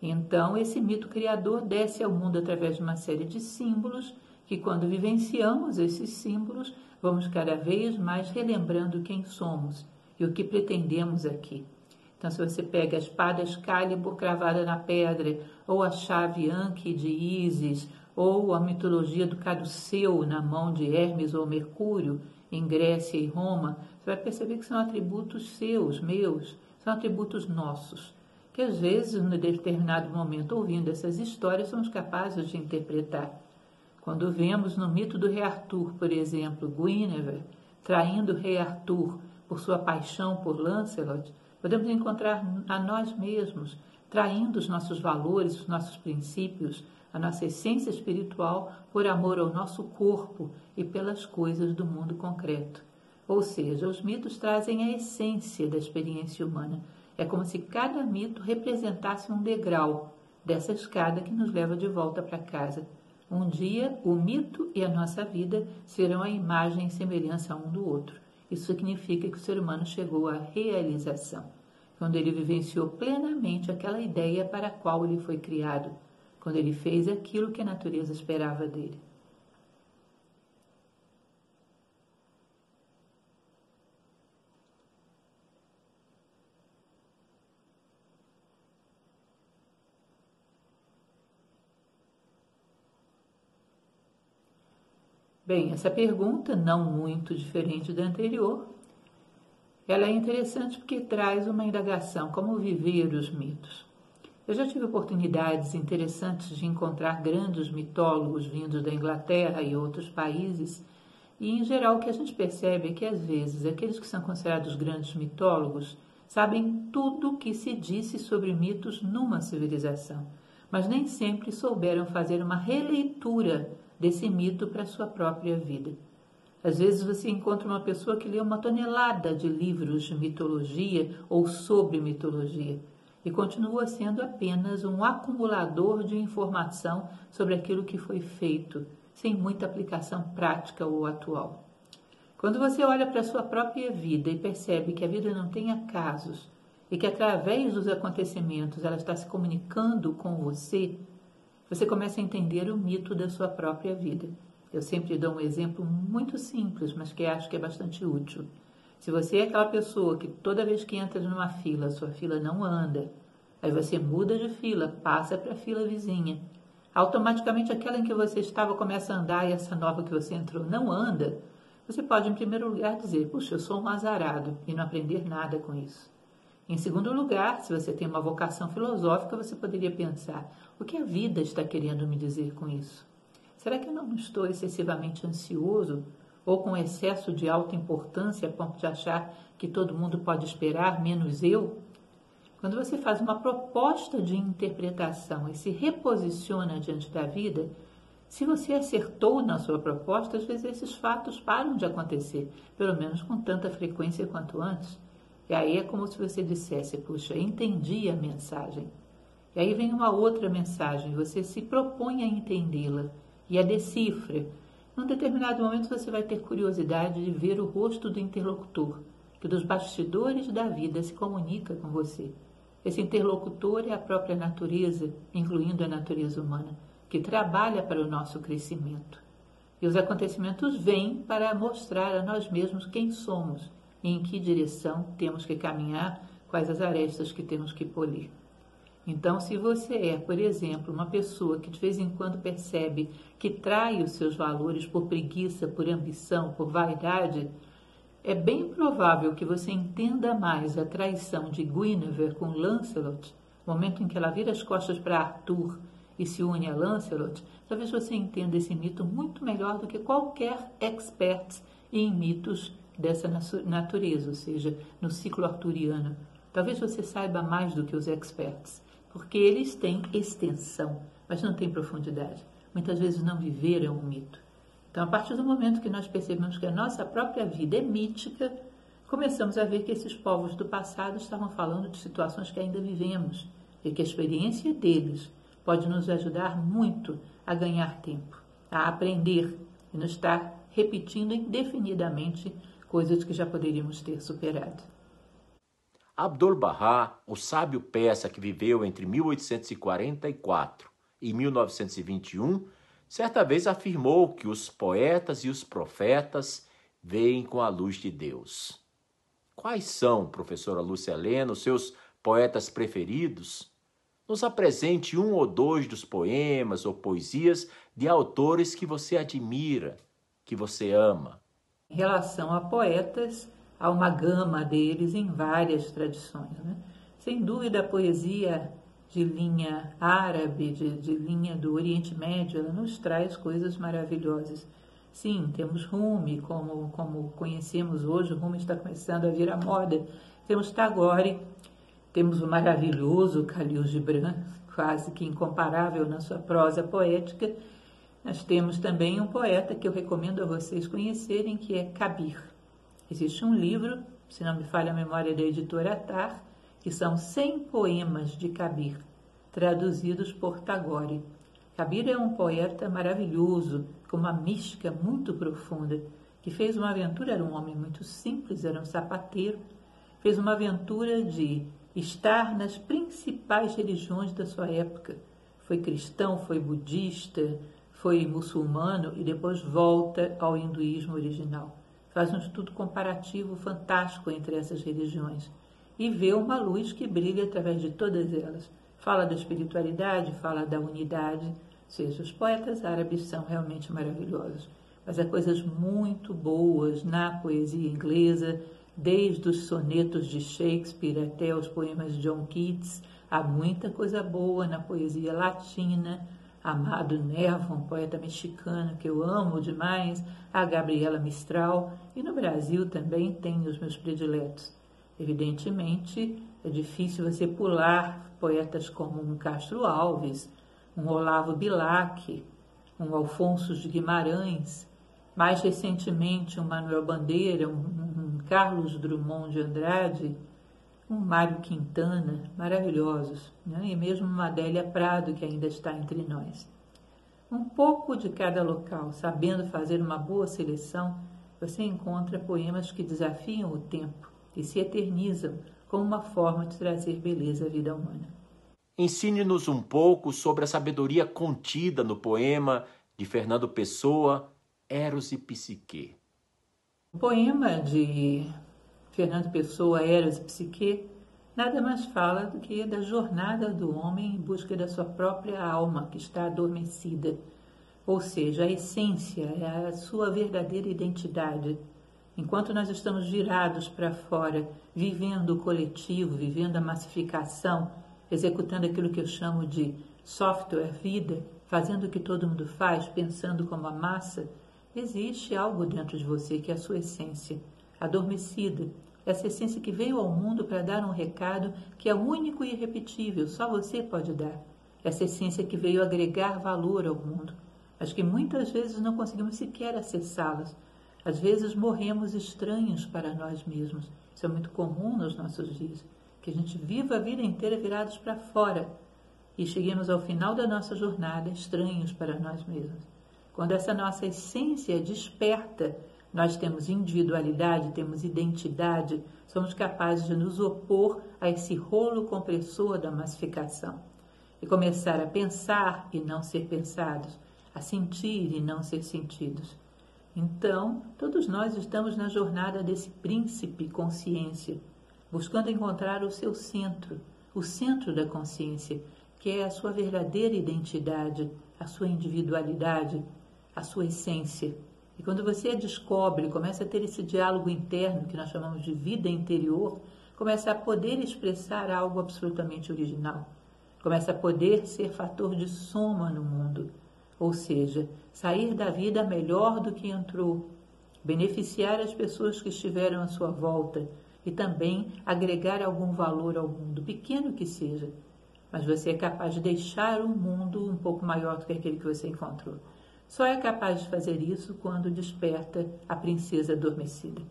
Então, esse mito criador desce ao mundo através de uma série de símbolos que, quando vivenciamos esses símbolos, vamos cada vez mais relembrando quem somos e o que pretendemos aqui. Então, se você pega a espada Excalibur cravada na pedra, ou a chave Anki de Ísis, ou a mitologia do caduceu na mão de Hermes ou Mercúrio, em Grécia e Roma, você vai perceber que são atributos seus, meus, são atributos nossos que às vezes, em determinado momento, ouvindo essas histórias, somos capazes de interpretar. Quando vemos no mito do rei Arthur, por exemplo, Guinevere traindo o rei Arthur por sua paixão por Lancelot, podemos encontrar a nós mesmos traindo os nossos valores, os nossos princípios, a nossa essência espiritual por amor ao nosso corpo e pelas coisas do mundo concreto. Ou seja, os mitos trazem a essência da experiência humana, é como se cada mito representasse um degrau dessa escada que nos leva de volta para casa. Um dia, o mito e a nossa vida serão a imagem e semelhança um do outro. Isso significa que o ser humano chegou à realização, quando ele vivenciou plenamente aquela ideia para a qual ele foi criado, quando ele fez aquilo que a natureza esperava dele. Bem, essa pergunta, não muito diferente da anterior, ela é interessante porque traz uma indagação, como viver os mitos. Eu já tive oportunidades interessantes de encontrar grandes mitólogos vindos da Inglaterra e outros países, e em geral o que a gente percebe é que às vezes aqueles que são considerados grandes mitólogos sabem tudo o que se disse sobre mitos numa civilização, mas nem sempre souberam fazer uma releitura desse mito para a sua própria vida. Às vezes você encontra uma pessoa que lê uma tonelada de livros de mitologia ou sobre mitologia e continua sendo apenas um acumulador de informação sobre aquilo que foi feito, sem muita aplicação prática ou atual. Quando você olha para a sua própria vida e percebe que a vida não tem acasos e que através dos acontecimentos ela está se comunicando com você, você começa a entender o mito da sua própria vida. Eu sempre dou um exemplo muito simples, mas que acho que é bastante útil. Se você é aquela pessoa que toda vez que entra numa fila, sua fila não anda, aí você muda de fila, passa para a fila vizinha. Automaticamente aquela em que você estava começa a andar e essa nova que você entrou não anda. Você pode, em primeiro lugar, dizer: Puxa, eu sou um azarado e não aprender nada com isso. Em segundo lugar, se você tem uma vocação filosófica, você poderia pensar: o que a vida está querendo me dizer com isso? Será que eu não estou excessivamente ansioso ou com excesso de alta importância a ponto de achar que todo mundo pode esperar, menos eu? Quando você faz uma proposta de interpretação e se reposiciona diante da vida, se você acertou na sua proposta, às vezes esses fatos param de acontecer, pelo menos com tanta frequência quanto antes. E aí é como se você dissesse: Puxa, entendi a mensagem. E aí vem uma outra mensagem, você se propõe a entendê-la e a decifra. Num determinado momento você vai ter curiosidade de ver o rosto do interlocutor, que dos bastidores da vida se comunica com você. Esse interlocutor é a própria natureza, incluindo a natureza humana, que trabalha para o nosso crescimento. E os acontecimentos vêm para mostrar a nós mesmos quem somos e em que direção temos que caminhar, quais as arestas que temos que polir. Então, se você é, por exemplo, uma pessoa que de vez em quando percebe que trai os seus valores por preguiça, por ambição, por vaidade, é bem provável que você entenda mais a traição de Guinevere com Lancelot, momento em que ela vira as costas para Arthur e se une a Lancelot, talvez você entenda esse mito muito melhor do que qualquer expert em mitos dessa natureza, ou seja, no ciclo arturiano. Talvez você saiba mais do que os experts, porque eles têm extensão, mas não têm profundidade. Muitas vezes não viveram o mito. Então, a partir do momento que nós percebemos que a nossa própria vida é mítica, começamos a ver que esses povos do passado estavam falando de situações que ainda vivemos e que a experiência deles pode nos ajudar muito a ganhar tempo, a aprender e não estar repetindo indefinidamente coisas que já poderíamos ter superado. Abdul-Bahá, o sábio persa que viveu entre 1844 e 1921, certa vez afirmou que os poetas e os profetas veem com a luz de Deus. Quais são, professora Lúcia Helena, os seus poetas preferidos? Nos apresente um ou dois dos poemas ou poesias de autores que você admira, que você ama. Em relação a poetas, há uma gama deles em várias tradições. Né? Sem dúvida, a poesia de linha árabe, de, de linha do Oriente Médio, ela nos traz coisas maravilhosas. Sim, temos Rumi, como, como conhecemos hoje, o Rumi está começando a vir à moda. Temos Tagore, temos o maravilhoso Khalil Gibran, quase que incomparável na sua prosa poética. Nós temos também um poeta que eu recomendo a vocês conhecerem, que é Kabir. Existe um livro, se não me falha a memória da editora Atar, que são 100 poemas de Kabir, traduzidos por Tagore. Kabir é um poeta maravilhoso, com uma mística muito profunda, que fez uma aventura, era um homem muito simples, era um sapateiro, fez uma aventura de estar nas principais religiões da sua época. Foi cristão, foi budista, foi muçulmano e depois volta ao hinduísmo original. Faz um estudo comparativo fantástico entre essas religiões e vê uma luz que brilha através de todas elas. Fala da espiritualidade, fala da unidade. Ou seja, os poetas árabes são realmente maravilhosos. Mas há coisas muito boas na poesia inglesa, Desde os sonetos de Shakespeare até os poemas de John Keats, há muita coisa boa na poesia latina. Amado Nervo, um poeta mexicano que eu amo demais, a Gabriela Mistral, e no Brasil também tem os meus prediletos. Evidentemente, é difícil você pular poetas como um Castro Alves, um Olavo Bilac, um Alfonso de Guimarães, mais recentemente um Manuel Bandeira, um Carlos Drummond de Andrade, um Mário Quintana, maravilhosos, né? e mesmo uma Adélia Prado, que ainda está entre nós. Um pouco de cada local, sabendo fazer uma boa seleção, você encontra poemas que desafiam o tempo e se eternizam como uma forma de trazer beleza à vida humana. Ensine-nos um pouco sobre a sabedoria contida no poema de Fernando Pessoa, Eros e Psique. O poema de Fernando Pessoa, Eros e Psique, nada mais fala do que da jornada do homem em busca da sua própria alma que está adormecida, ou seja, a essência, é a sua verdadeira identidade. Enquanto nós estamos virados para fora, vivendo o coletivo, vivendo a massificação, executando aquilo que eu chamo de software vida, fazendo o que todo mundo faz, pensando como a massa, Existe algo dentro de você que é a sua essência, adormecida, essa essência que veio ao mundo para dar um recado que é único e irrepetível, só você pode dar. Essa essência que veio agregar valor ao mundo, mas que muitas vezes não conseguimos sequer acessá-las. Às vezes morremos estranhos para nós mesmos. Isso é muito comum nos nossos dias, que a gente viva a vida inteira virados para fora e cheguemos ao final da nossa jornada estranhos para nós mesmos. Quando essa nossa essência desperta, nós temos individualidade, temos identidade, somos capazes de nos opor a esse rolo compressor da massificação e começar a pensar e não ser pensados, a sentir e não ser sentidos. Então, todos nós estamos na jornada desse príncipe consciência, buscando encontrar o seu centro, o centro da consciência, que é a sua verdadeira identidade, a sua individualidade, a sua essência. E quando você descobre, começa a ter esse diálogo interno que nós chamamos de vida interior, começa a poder expressar algo absolutamente original. Começa a poder ser fator de soma no mundo, ou seja, sair da vida melhor do que entrou, beneficiar as pessoas que estiveram à sua volta e também agregar algum valor ao mundo, pequeno que seja. Mas você é capaz de deixar o mundo um pouco maior do que aquele que você encontrou. Só é capaz de fazer isso quando desperta a princesa adormecida.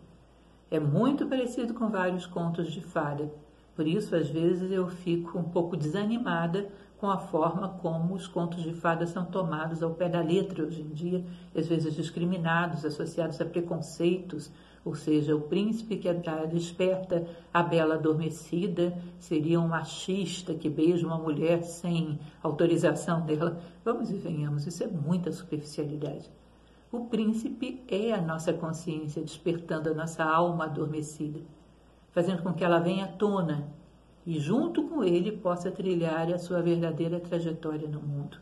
É muito parecido com vários contos de fada. Por isso, às vezes, eu fico um pouco desanimada com a forma como os contos de fada são tomados ao pé da letra hoje em dia, às vezes discriminados, associados a preconceitos, ou seja, o príncipe que desperta a bela adormecida seria um machista que beija uma mulher sem autorização dela. Vamos e venhamos, isso é muita superficialidade. O príncipe é a nossa consciência despertando a nossa alma adormecida, fazendo com que ela venha à tona e, junto com ele, possa trilhar a sua verdadeira trajetória no mundo.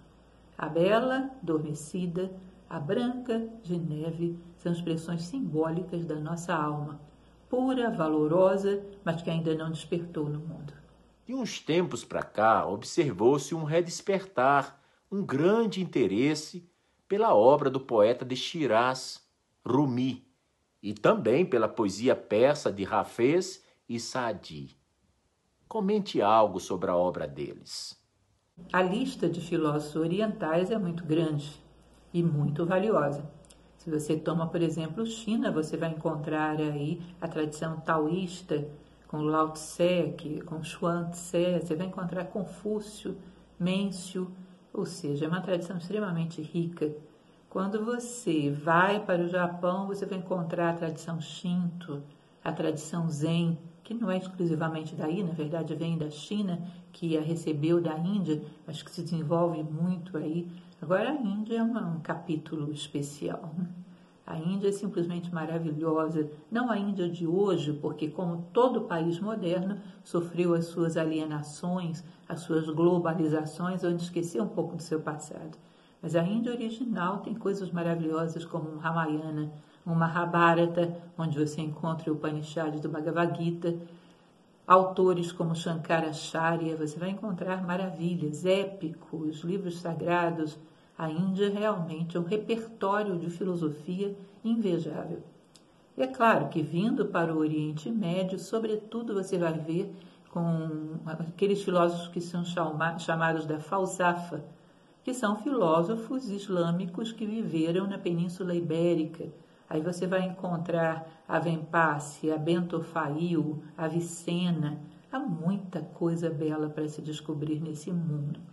A bela, adormecida, a branca de neve são expressões simbólicas da nossa alma, pura, valorosa, mas que ainda não despertou no mundo. De uns tempos para cá, observou-se um redespertar, um grande interesse pela obra do poeta de Shiraz, Rumi, e também pela poesia persa de Hafez e Saadi. Comente algo sobre a obra deles. A lista de filósofos orientais é muito grande e muito valiosa. Se você toma, por exemplo, China, você vai encontrar aí a tradição taoísta com Lao Tse, com Xuan Tse, você vai encontrar Confúcio, Mêncio, ou seja, é uma tradição extremamente rica. Quando você vai para o Japão, você vai encontrar a tradição Shinto, a tradição Zen, que não é exclusivamente daí, na verdade vem da China, que a recebeu da Índia, mas que se desenvolve muito aí Agora, a Índia é um capítulo especial. Né? A Índia é simplesmente maravilhosa. Não a Índia de hoje, porque, como todo país moderno, sofreu as suas alienações, as suas globalizações, onde esqueceu um pouco do seu passado. Mas a Índia original tem coisas maravilhosas como um Ramayana, um Mahabharata, onde você encontra o Upanishads do Bhagavad Gita, autores como Shankaracharya, você vai encontrar maravilhas, épicos, livros sagrados, a Índia realmente é um repertório de filosofia invejável. E é claro que vindo para o Oriente Médio, sobretudo você vai ver com aqueles filósofos que são chamados da falsafa, que são filósofos islâmicos que viveram na Península Ibérica. Aí você vai encontrar a Vempasse, a Bento Fail, a Vicena. Há muita coisa bela para se descobrir nesse mundo.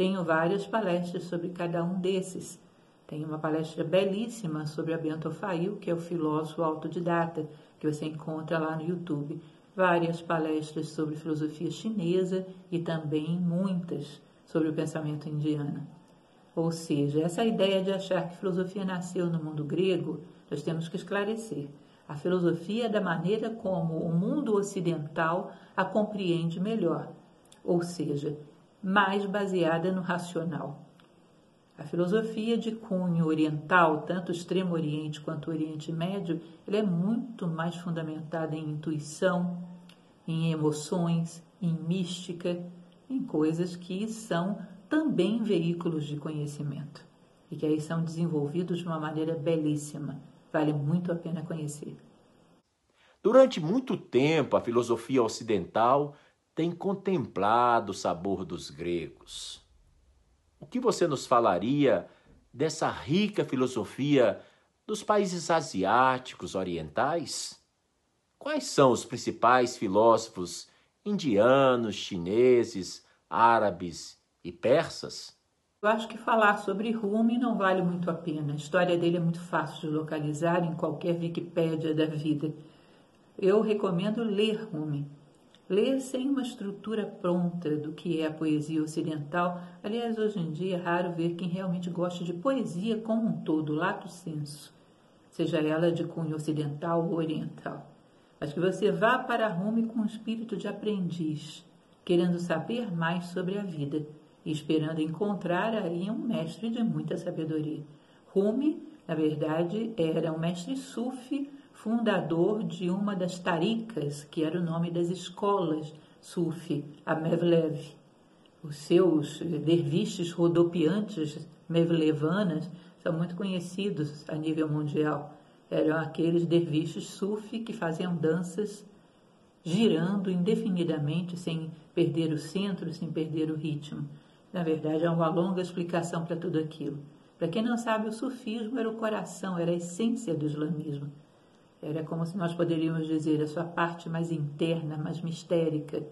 Tenho várias palestras sobre cada um desses. Tem uma palestra belíssima sobre a Bento Fail, que é o filósofo autodidata, que você encontra lá no YouTube. Várias palestras sobre filosofia chinesa e também muitas sobre o pensamento indiano. Ou seja, essa ideia de achar que filosofia nasceu no mundo grego, nós temos que esclarecer. A filosofia é da maneira como o mundo ocidental a compreende melhor, ou seja, mais baseada no racional. A filosofia de cunho oriental, tanto o Extremo Oriente quanto o Oriente Médio, ela é muito mais fundamentada em intuição, em emoções, em mística, em coisas que são também veículos de conhecimento e que aí são desenvolvidos de uma maneira belíssima. Vale muito a pena conhecer. Durante muito tempo, a filosofia ocidental tem contemplado o sabor dos gregos. O que você nos falaria dessa rica filosofia dos países asiáticos orientais? Quais são os principais filósofos indianos, chineses, árabes e persas? Eu acho que falar sobre Rumi não vale muito a pena. A história dele é muito fácil de localizar em qualquer Wikipédia da vida. Eu recomendo ler Rumi. Ler sem uma estrutura pronta do que é a poesia ocidental, aliás, hoje em dia é raro ver quem realmente gosta de poesia como um todo, lato senso, seja ela de cunho ocidental ou oriental. Mas que você vá para Rome com um espírito de aprendiz, querendo saber mais sobre a vida e esperando encontrar aí um mestre de muita sabedoria. Rumi, na verdade, era um mestre sufi, fundador de uma das taricas, que era o nome das escolas sufi, a Mevlev. Os seus derviches rodopiantes mevlevanas são muito conhecidos a nível mundial. Eram aqueles derviches sufi que faziam danças girando indefinidamente sem perder o centro, sem perder o ritmo. Na verdade, há uma longa explicação para tudo aquilo. Para quem não sabe, o sufismo era o coração, era a essência do islamismo. Era como se nós poderíamos dizer a sua parte mais interna, mais mistérica.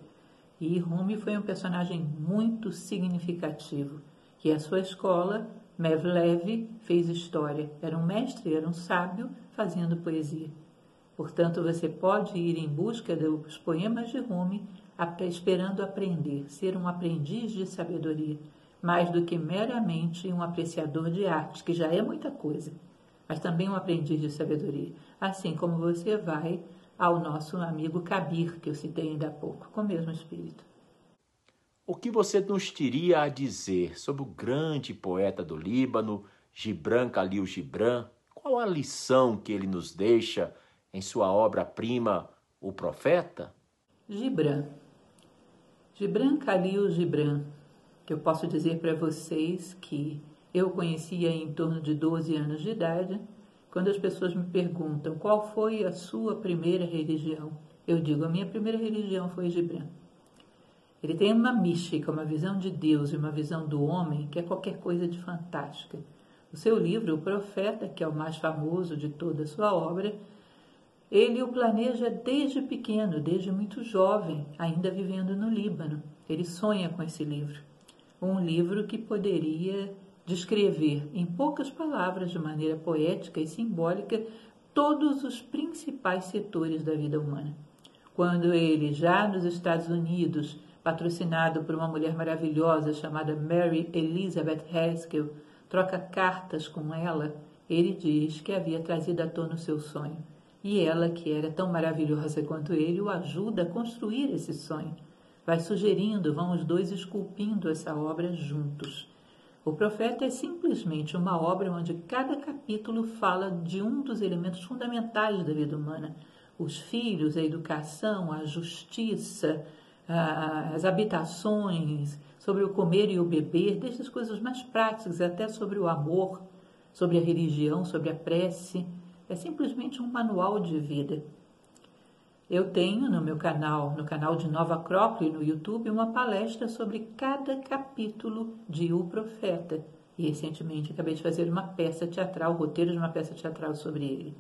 E Rumi foi um personagem muito significativo. E a sua escola, Mevlev, fez história. Era um mestre, era um sábio fazendo poesia. Portanto, você pode ir em busca dos poemas de Rumi esperando aprender, ser um aprendiz de sabedoria, mais do que meramente um apreciador de arte, que já é muita coisa, mas também um aprendiz de sabedoria, assim como você vai ao nosso amigo Kabir, que eu citei ainda há pouco, com o mesmo espírito. O que você nos teria a dizer sobre o grande poeta do Líbano, Gibran Khalil Gibran? Qual a lição que ele nos deixa em sua obra-prima, O Profeta? Gibran Gibran Khalil Gibran, que eu posso dizer para vocês que eu conhecia em torno de 12 anos de idade, quando as pessoas me perguntam qual foi a sua primeira religião, eu digo a minha primeira religião foi Gibran. Ele tem uma mística, uma visão de Deus e uma visão do homem que é qualquer coisa de fantástica. O seu livro, O Profeta, que é o mais famoso de toda a sua obra, ele o planeja desde pequeno, desde muito jovem, ainda vivendo no Líbano. Ele sonha com esse livro. Um livro que poderia descrever, em poucas palavras, de maneira poética e simbólica, todos os principais setores da vida humana. Quando ele, já nos Estados Unidos, patrocinado por uma mulher maravilhosa chamada Mary Elizabeth Haskell, troca cartas com ela, ele diz que havia trazido à tona o seu sonho e ela, que era tão maravilhosa quanto ele, o ajuda a construir esse sonho. Vai sugerindo, vão os dois esculpindo essa obra juntos. O Profeta é simplesmente uma obra onde cada capítulo fala de um dos elementos fundamentais da vida humana: os filhos, a educação, a justiça, as habitações, sobre o comer e o beber, desde as coisas mais práticas até sobre o amor, sobre a religião, sobre a prece. É simplesmente um manual de vida. Eu tenho no meu canal, no canal de Nova Acrópole no YouTube, uma palestra sobre cada capítulo de O Profeta. E recentemente acabei de fazer uma peça teatral, roteiro de uma peça teatral sobre ele.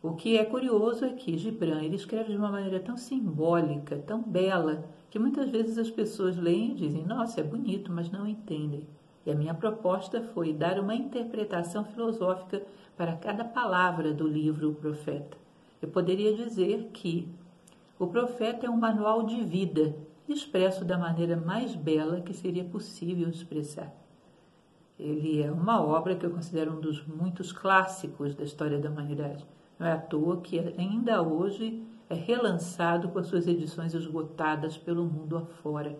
O que é curioso é que Gibran ele escreve de uma maneira tão simbólica, tão bela, que muitas vezes as pessoas leem e dizem: Nossa, é bonito, mas não entendem. E a minha proposta foi dar uma interpretação filosófica para cada palavra do livro O Profeta. Eu poderia dizer que o Profeta é um manual de vida, expresso da maneira mais bela que seria possível expressar. Ele é uma obra que eu considero um dos muitos clássicos da história da humanidade. Não é à toa que ainda hoje é relançado com as suas edições esgotadas pelo mundo afora.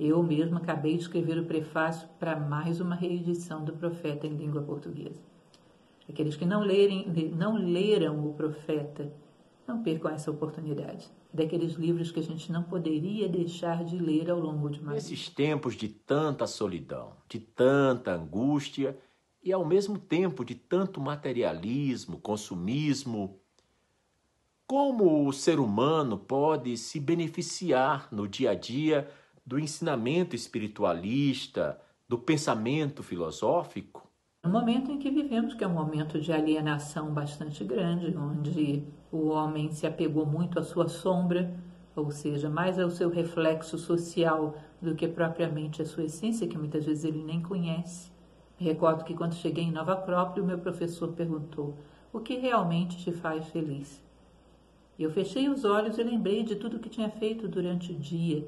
Eu mesmo acabei de escrever o prefácio para mais uma reedição do Profeta em língua portuguesa. Aqueles que não, lerem, não leram o Profeta, não percam essa oportunidade. Daqueles livros que a gente não poderia deixar de ler ao longo de uma vida. Nesses tempos de tanta solidão, de tanta angústia e ao mesmo tempo de tanto materialismo, consumismo, como o ser humano pode se beneficiar no dia a dia do ensinamento espiritualista, do pensamento filosófico? No momento em que vivemos, que é um momento de alienação bastante grande, onde o homem se apegou muito à sua sombra, ou seja, mais ao seu reflexo social do que propriamente à sua essência, que muitas vezes ele nem conhece. Me recordo que quando cheguei em Nova Acrópole, o meu professor perguntou: O que realmente te faz feliz? Eu fechei os olhos e lembrei de tudo que tinha feito durante o dia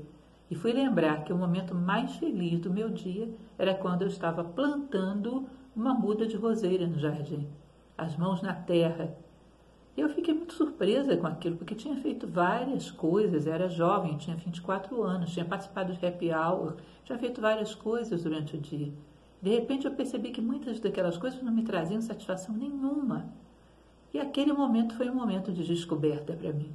e fui lembrar que o momento mais feliz do meu dia era quando eu estava plantando uma muda de roseira no jardim, as mãos na terra, eu fiquei muito surpresa com aquilo, porque tinha feito várias coisas, era jovem, tinha 24 anos, tinha participado de happy hour, tinha feito várias coisas durante o dia. De repente eu percebi que muitas daquelas coisas não me traziam satisfação nenhuma. E aquele momento foi um momento de descoberta para mim.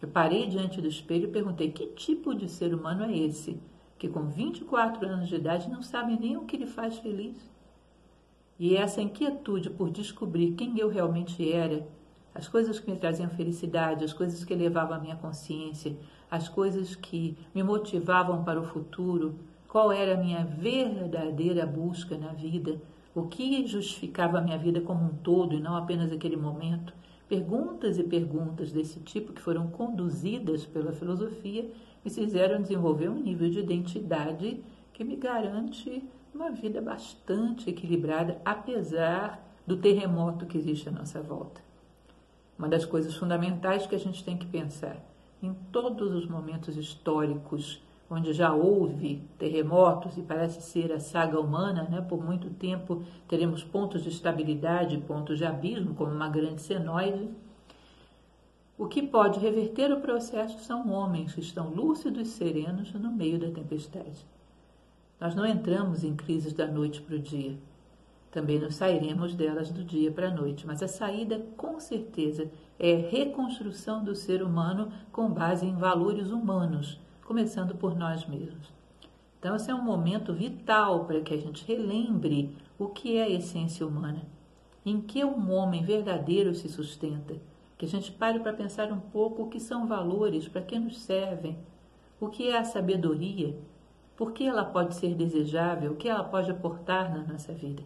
Eu parei diante do espelho e perguntei: que tipo de ser humano é esse que com 24 anos de idade não sabe nem o que lhe faz feliz? E essa inquietude por descobrir quem eu realmente era as coisas que me traziam felicidade, as coisas que elevavam a minha consciência, as coisas que me motivavam para o futuro, qual era a minha verdadeira busca na vida, o que justificava a minha vida como um todo e não apenas aquele momento. Perguntas e perguntas desse tipo que foram conduzidas pela filosofia me fizeram desenvolver um nível de identidade que me garante uma vida bastante equilibrada, apesar do terremoto que existe à nossa volta. Uma das coisas fundamentais que a gente tem que pensar em todos os momentos históricos onde já houve terremotos e parece ser a saga humana, né? por muito tempo teremos pontos de estabilidade, pontos de abismo, como uma grande senoide. O que pode reverter o processo são homens que estão lúcidos e serenos no meio da tempestade. Nós não entramos em crises da noite para o dia. Também não sairemos delas do dia para a noite, mas a saída, com certeza, é reconstrução do ser humano com base em valores humanos, começando por nós mesmos. Então, esse é um momento vital para que a gente relembre o que é a essência humana, em que um homem verdadeiro se sustenta, que a gente pare para pensar um pouco o que são valores, para que nos servem, o que é a sabedoria, por que ela pode ser desejável, o que ela pode aportar na nossa vida.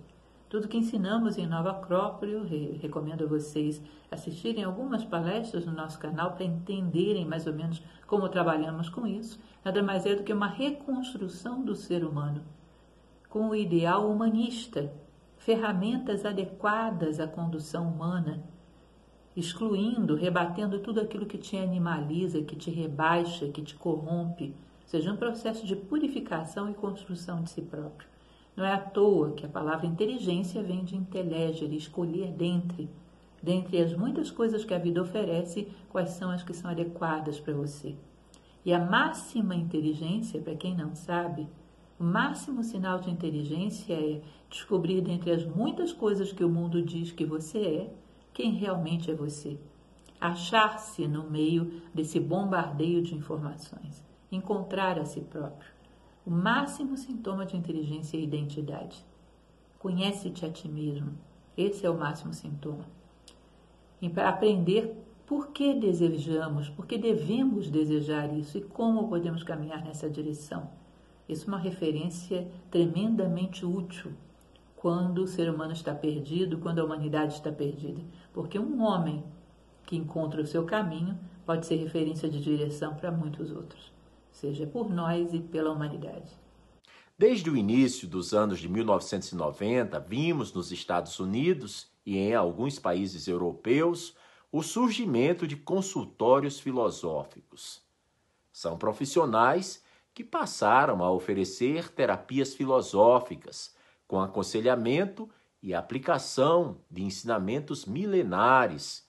Tudo que ensinamos em Nova Acrópole, eu recomendo a vocês assistirem algumas palestras no nosso canal para entenderem mais ou menos como trabalhamos com isso. Nada mais é do que uma reconstrução do ser humano, com o ideal humanista, ferramentas adequadas à condução humana, excluindo, rebatendo tudo aquilo que te animaliza, que te rebaixa, que te corrompe, seja um processo de purificação e construção de si próprio. Não é à toa que a palavra inteligência vem de intelegere, escolher dentre. Dentre as muitas coisas que a vida oferece, quais são as que são adequadas para você. E a máxima inteligência, para quem não sabe, o máximo sinal de inteligência é descobrir dentre as muitas coisas que o mundo diz que você é, quem realmente é você. Achar-se no meio desse bombardeio de informações. Encontrar a si próprio. O máximo sintoma de inteligência é a identidade. Conhece-te a ti mesmo. Esse é o máximo sintoma. E para aprender por que desejamos, por que devemos desejar isso e como podemos caminhar nessa direção. Isso é uma referência tremendamente útil quando o ser humano está perdido, quando a humanidade está perdida. Porque um homem que encontra o seu caminho pode ser referência de direção para muitos outros seja por nós e pela humanidade. Desde o início dos anos de 1990, vimos nos Estados Unidos e em alguns países europeus o surgimento de consultórios filosóficos. São profissionais que passaram a oferecer terapias filosóficas com aconselhamento e aplicação de ensinamentos milenares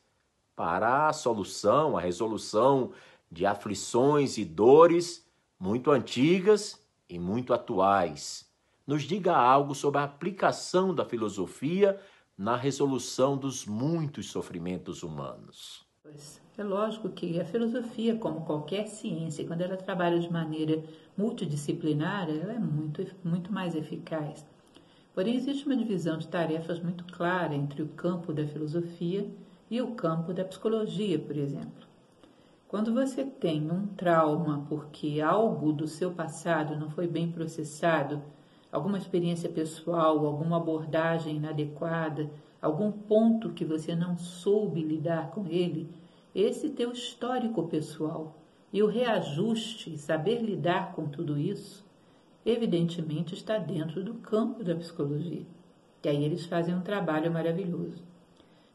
para a solução, a resolução de aflições e dores muito antigas e muito atuais. Nos diga algo sobre a aplicação da filosofia na resolução dos muitos sofrimentos humanos. É lógico que a filosofia, como qualquer ciência, quando ela trabalha de maneira multidisciplinar, ela é muito, muito mais eficaz. Porém, existe uma divisão de tarefas muito clara entre o campo da filosofia e o campo da psicologia, por exemplo. Quando você tem um trauma porque algo do seu passado não foi bem processado, alguma experiência pessoal, alguma abordagem inadequada, algum ponto que você não soube lidar com ele, esse teu histórico pessoal e o reajuste, saber lidar com tudo isso, evidentemente está dentro do campo da psicologia. E aí eles fazem um trabalho maravilhoso.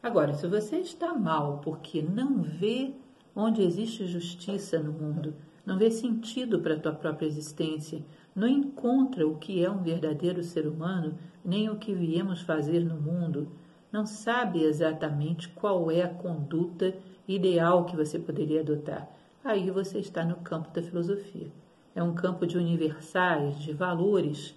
Agora, se você está mal porque não vê onde existe justiça no mundo, não vê sentido para a tua própria existência, não encontra o que é um verdadeiro ser humano, nem o que viemos fazer no mundo, não sabe exatamente qual é a conduta ideal que você poderia adotar. Aí você está no campo da filosofia. É um campo de universais, de valores,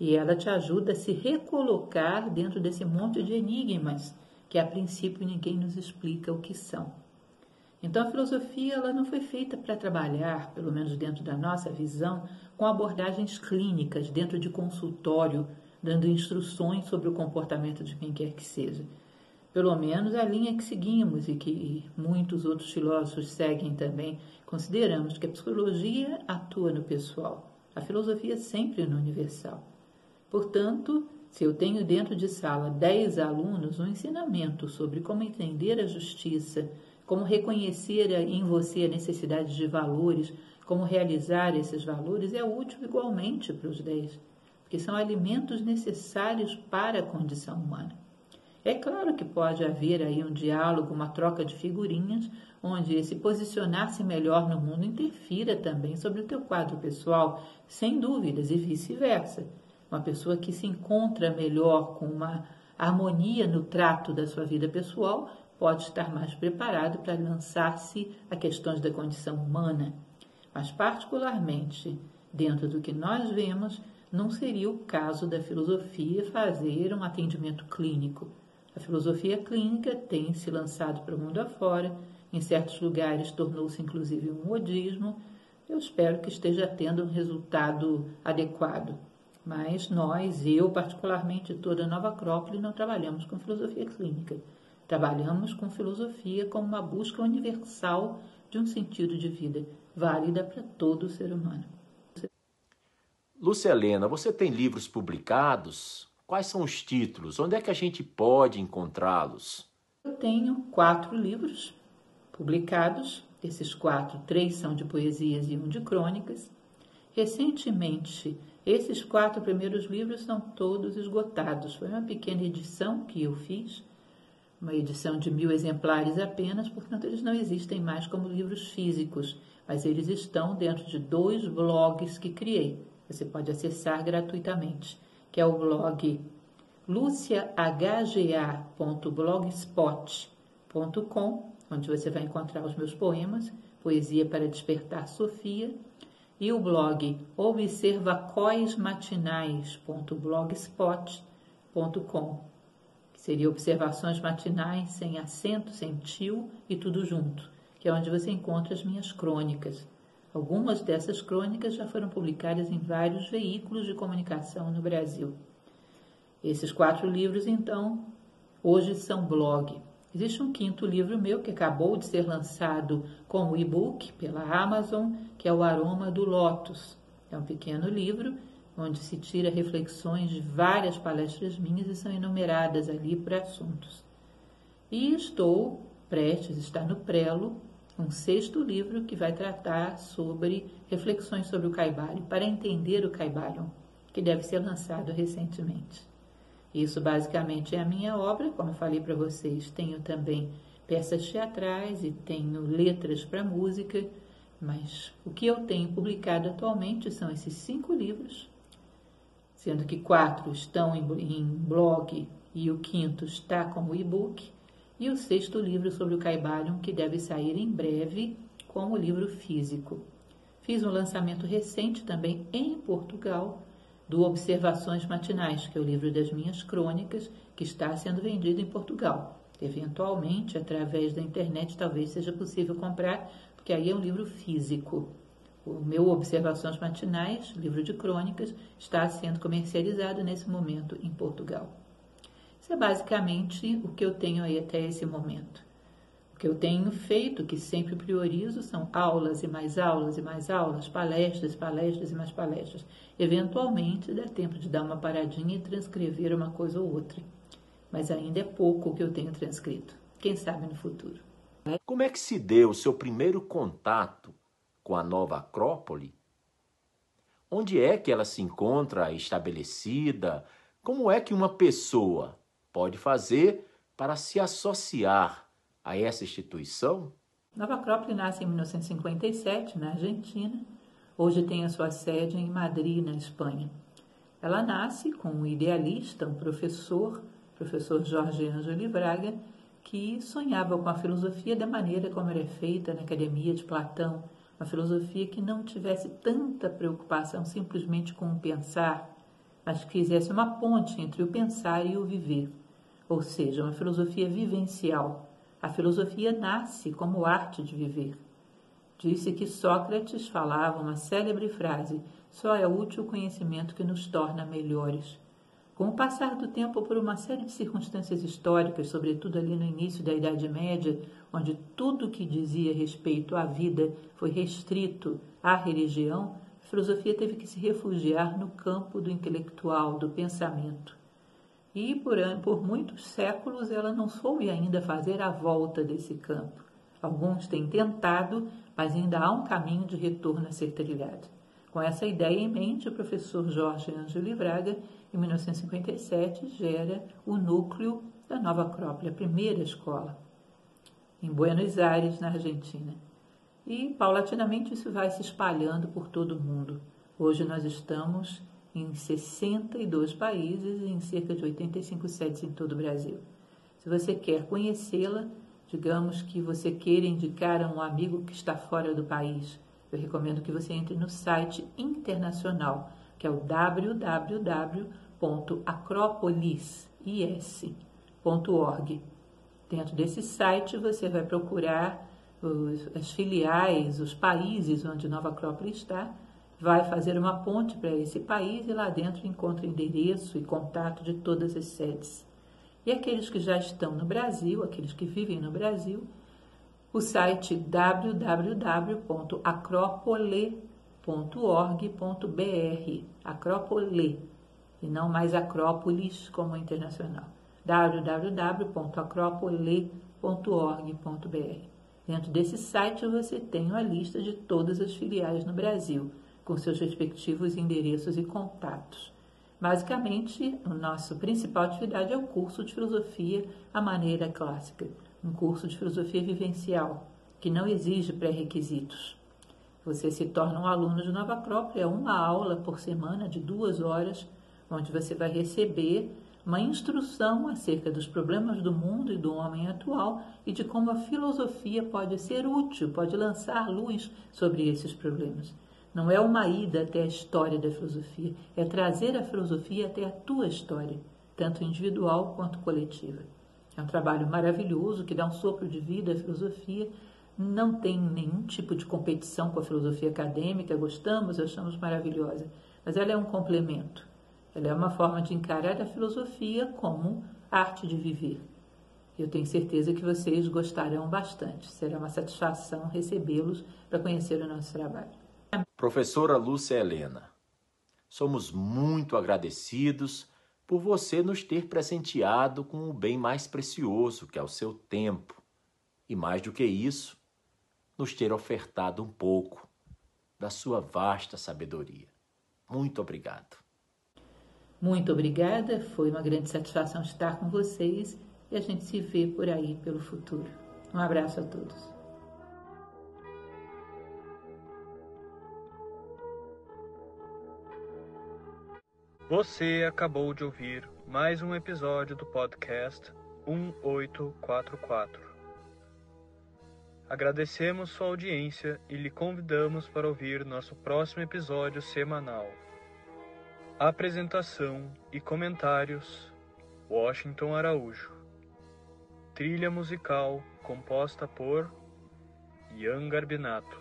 e ela te ajuda a se recolocar dentro desse monte de enigmas que a princípio ninguém nos explica o que são. Então a filosofia ela não foi feita para trabalhar, pelo menos dentro da nossa visão, com abordagens clínicas dentro de consultório, dando instruções sobre o comportamento de quem quer que seja. Pelo menos a linha que seguimos e que muitos outros filósofos seguem também, consideramos que a psicologia atua no pessoal, a filosofia sempre no universal. Portanto, se eu tenho dentro de sala 10 alunos um ensinamento sobre como entender a justiça, como reconhecer em você a necessidade de valores, como realizar esses valores, é útil igualmente para os 10, porque são alimentos necessários para a condição humana. É claro que pode haver aí um diálogo, uma troca de figurinhas, onde esse posicionar-se melhor no mundo interfira também sobre o teu quadro pessoal, sem dúvidas, e vice-versa. Uma pessoa que se encontra melhor com uma harmonia no trato da sua vida pessoal pode estar mais preparado para lançar-se a questões da condição humana. Mas, particularmente, dentro do que nós vemos, não seria o caso da filosofia fazer um atendimento clínico. A filosofia clínica tem se lançado para o mundo afora, em certos lugares tornou-se inclusive um modismo. Eu espero que esteja tendo um resultado adequado. Mas nós, eu particularmente, toda a Nova Acrópole, não trabalhamos com filosofia clínica. Trabalhamos com filosofia como uma busca universal de um sentido de vida, válida para todo o ser humano. Lúcia Helena, você tem livros publicados? Quais são os títulos? Onde é que a gente pode encontrá-los? Eu tenho quatro livros publicados. Esses quatro, três são de poesias e um de crônicas. Recentemente, esses quatro primeiros livros são todos esgotados. Foi uma pequena edição que eu fiz uma edição de mil exemplares apenas, portanto, eles não existem mais como livros físicos, mas eles estão dentro de dois blogs que criei. Você pode acessar gratuitamente, que é o blog luciahga.blogspot.com, onde você vai encontrar os meus poemas, Poesia para Despertar Sofia, e o blog observacoismatinais.blogspot.com Seria observações matinais, sem acento, sem tio e tudo junto, que é onde você encontra as minhas crônicas. Algumas dessas crônicas já foram publicadas em vários veículos de comunicação no Brasil. Esses quatro livros, então, hoje são blog. Existe um quinto livro meu que acabou de ser lançado como e-book pela Amazon, que é O Aroma do Lótus. É um pequeno livro onde se tira reflexões de várias palestras minhas e são enumeradas ali para assuntos. E estou prestes, está no prelo, um sexto livro que vai tratar sobre reflexões sobre o Caibalion, para entender o Caibalion, que deve ser lançado recentemente. Isso basicamente é a minha obra, como falei para vocês, tenho também peças teatrais e tenho letras para música, mas o que eu tenho publicado atualmente são esses cinco livros sendo que quatro estão em, blog e o quinto está como e-book, e o sexto livro sobre o Caibalion, que deve sair em breve como livro físico. Fiz um lançamento recente também em Portugal do Observações Matinais, que é o livro das minhas crônicas, que está sendo vendido em Portugal. Eventualmente, através da internet, talvez seja possível comprar, porque aí é um livro físico. O meu Observações Matinais, livro de crônicas, está sendo comercializado nesse momento em Portugal. Isso é basicamente o que eu tenho aí até esse momento. O que eu tenho feito, que sempre priorizo, são aulas e mais aulas e mais aulas, palestras, palestras e mais palestras. Eventualmente dá tempo de dar uma paradinha e transcrever uma coisa ou outra. Mas ainda é pouco o que eu tenho transcrito. Quem sabe no futuro. Como é que se deu o seu primeiro contato com a nova Acrópole? Onde é que ela se encontra estabelecida? Como é que uma pessoa pode fazer para se associar a essa instituição? Nova Acrópole nasce em 1957, na Argentina. Hoje tem a sua sede em Madrid, na Espanha. Ela nasce com um idealista, um professor, professor Jorge Ângelo Braga, que sonhava com a filosofia da maneira como era feita na academia de Platão, uma filosofia que não tivesse tanta preocupação simplesmente com o pensar, mas que fizesse uma ponte entre o pensar e o viver, ou seja, uma filosofia vivencial. A filosofia nasce como arte de viver. Disse que Sócrates falava uma célebre frase: só é útil o conhecimento que nos torna melhores. Com o passar do tempo, por uma série de circunstâncias históricas, sobretudo ali no início da Idade Média, onde tudo que dizia respeito à vida foi restrito à religião, a filosofia teve que se refugiar no campo do intelectual, do pensamento. E por, por muitos séculos ela não soube ainda fazer a volta desse campo. Alguns têm tentado, mas ainda há um caminho de retorno a ser trilhado. Com essa ideia em mente, o professor Jorge Ângelo Braga, em 1957, gera o núcleo da Nova Acrópole, a primeira escola, em Buenos Aires, na Argentina. E, paulatinamente, isso vai se espalhando por todo o mundo. Hoje nós estamos em 62 países e em cerca de 85 sedes em todo o Brasil. Se você quer conhecê-la, digamos que você queira indicar a um amigo que está fora do país, eu recomendo que você entre no site internacional, que é o www.acropolis.org. Dentro desse site você vai procurar os, as filiais, os países onde Nova Acrópole está, vai fazer uma ponte para esse país e lá dentro encontra endereço e contato de todas as sedes. E aqueles que já estão no Brasil, aqueles que vivem no Brasil, o site www.acropole.org.br, Acrópole, e não mais Acrópolis como internacional. www.acropole.org.br. Dentro desse site você tem uma lista de todas as filiais no Brasil, com seus respectivos endereços e contatos. Basicamente, a nossa principal atividade é o curso de filosofia à maneira clássica um curso de filosofia vivencial, que não exige pré-requisitos. Você se torna um aluno de Nova Acrópole, é uma aula por semana de duas horas, onde você vai receber uma instrução acerca dos problemas do mundo e do homem atual e de como a filosofia pode ser útil, pode lançar luz sobre esses problemas. Não é uma ida até a história da filosofia, é trazer a filosofia até a tua história, tanto individual quanto coletiva. É um trabalho maravilhoso que dá um sopro de vida à filosofia. Não tem nenhum tipo de competição com a filosofia acadêmica, gostamos, achamos maravilhosa, mas ela é um complemento. Ela é uma forma de encarar a filosofia como arte de viver. Eu tenho certeza que vocês gostarão bastante. Será uma satisfação recebê-los para conhecer o nosso trabalho. Professora Lúcia Helena, somos muito agradecidos por você nos ter presenteado com o bem mais precioso, que é o seu tempo. E mais do que isso, nos ter ofertado um pouco da sua vasta sabedoria. Muito obrigado. Muito obrigada, foi uma grande satisfação estar com vocês e a gente se vê por aí pelo futuro. Um abraço a todos. Você acabou de ouvir mais um episódio do podcast 1844. Agradecemos sua audiência e lhe convidamos para ouvir nosso próximo episódio semanal. Apresentação e comentários: Washington Araújo. Trilha musical composta por Ian Garbinato.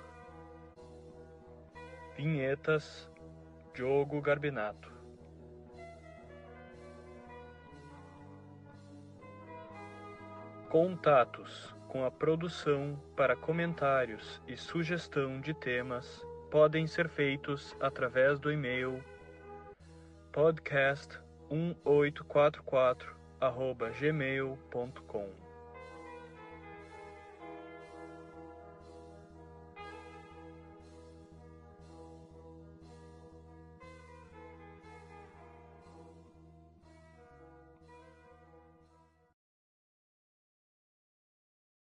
Vinhetas: Diogo Garbinato. Contatos com a produção para comentários e sugestão de temas podem ser feitos através do e-mail podcast1844@gmail.com.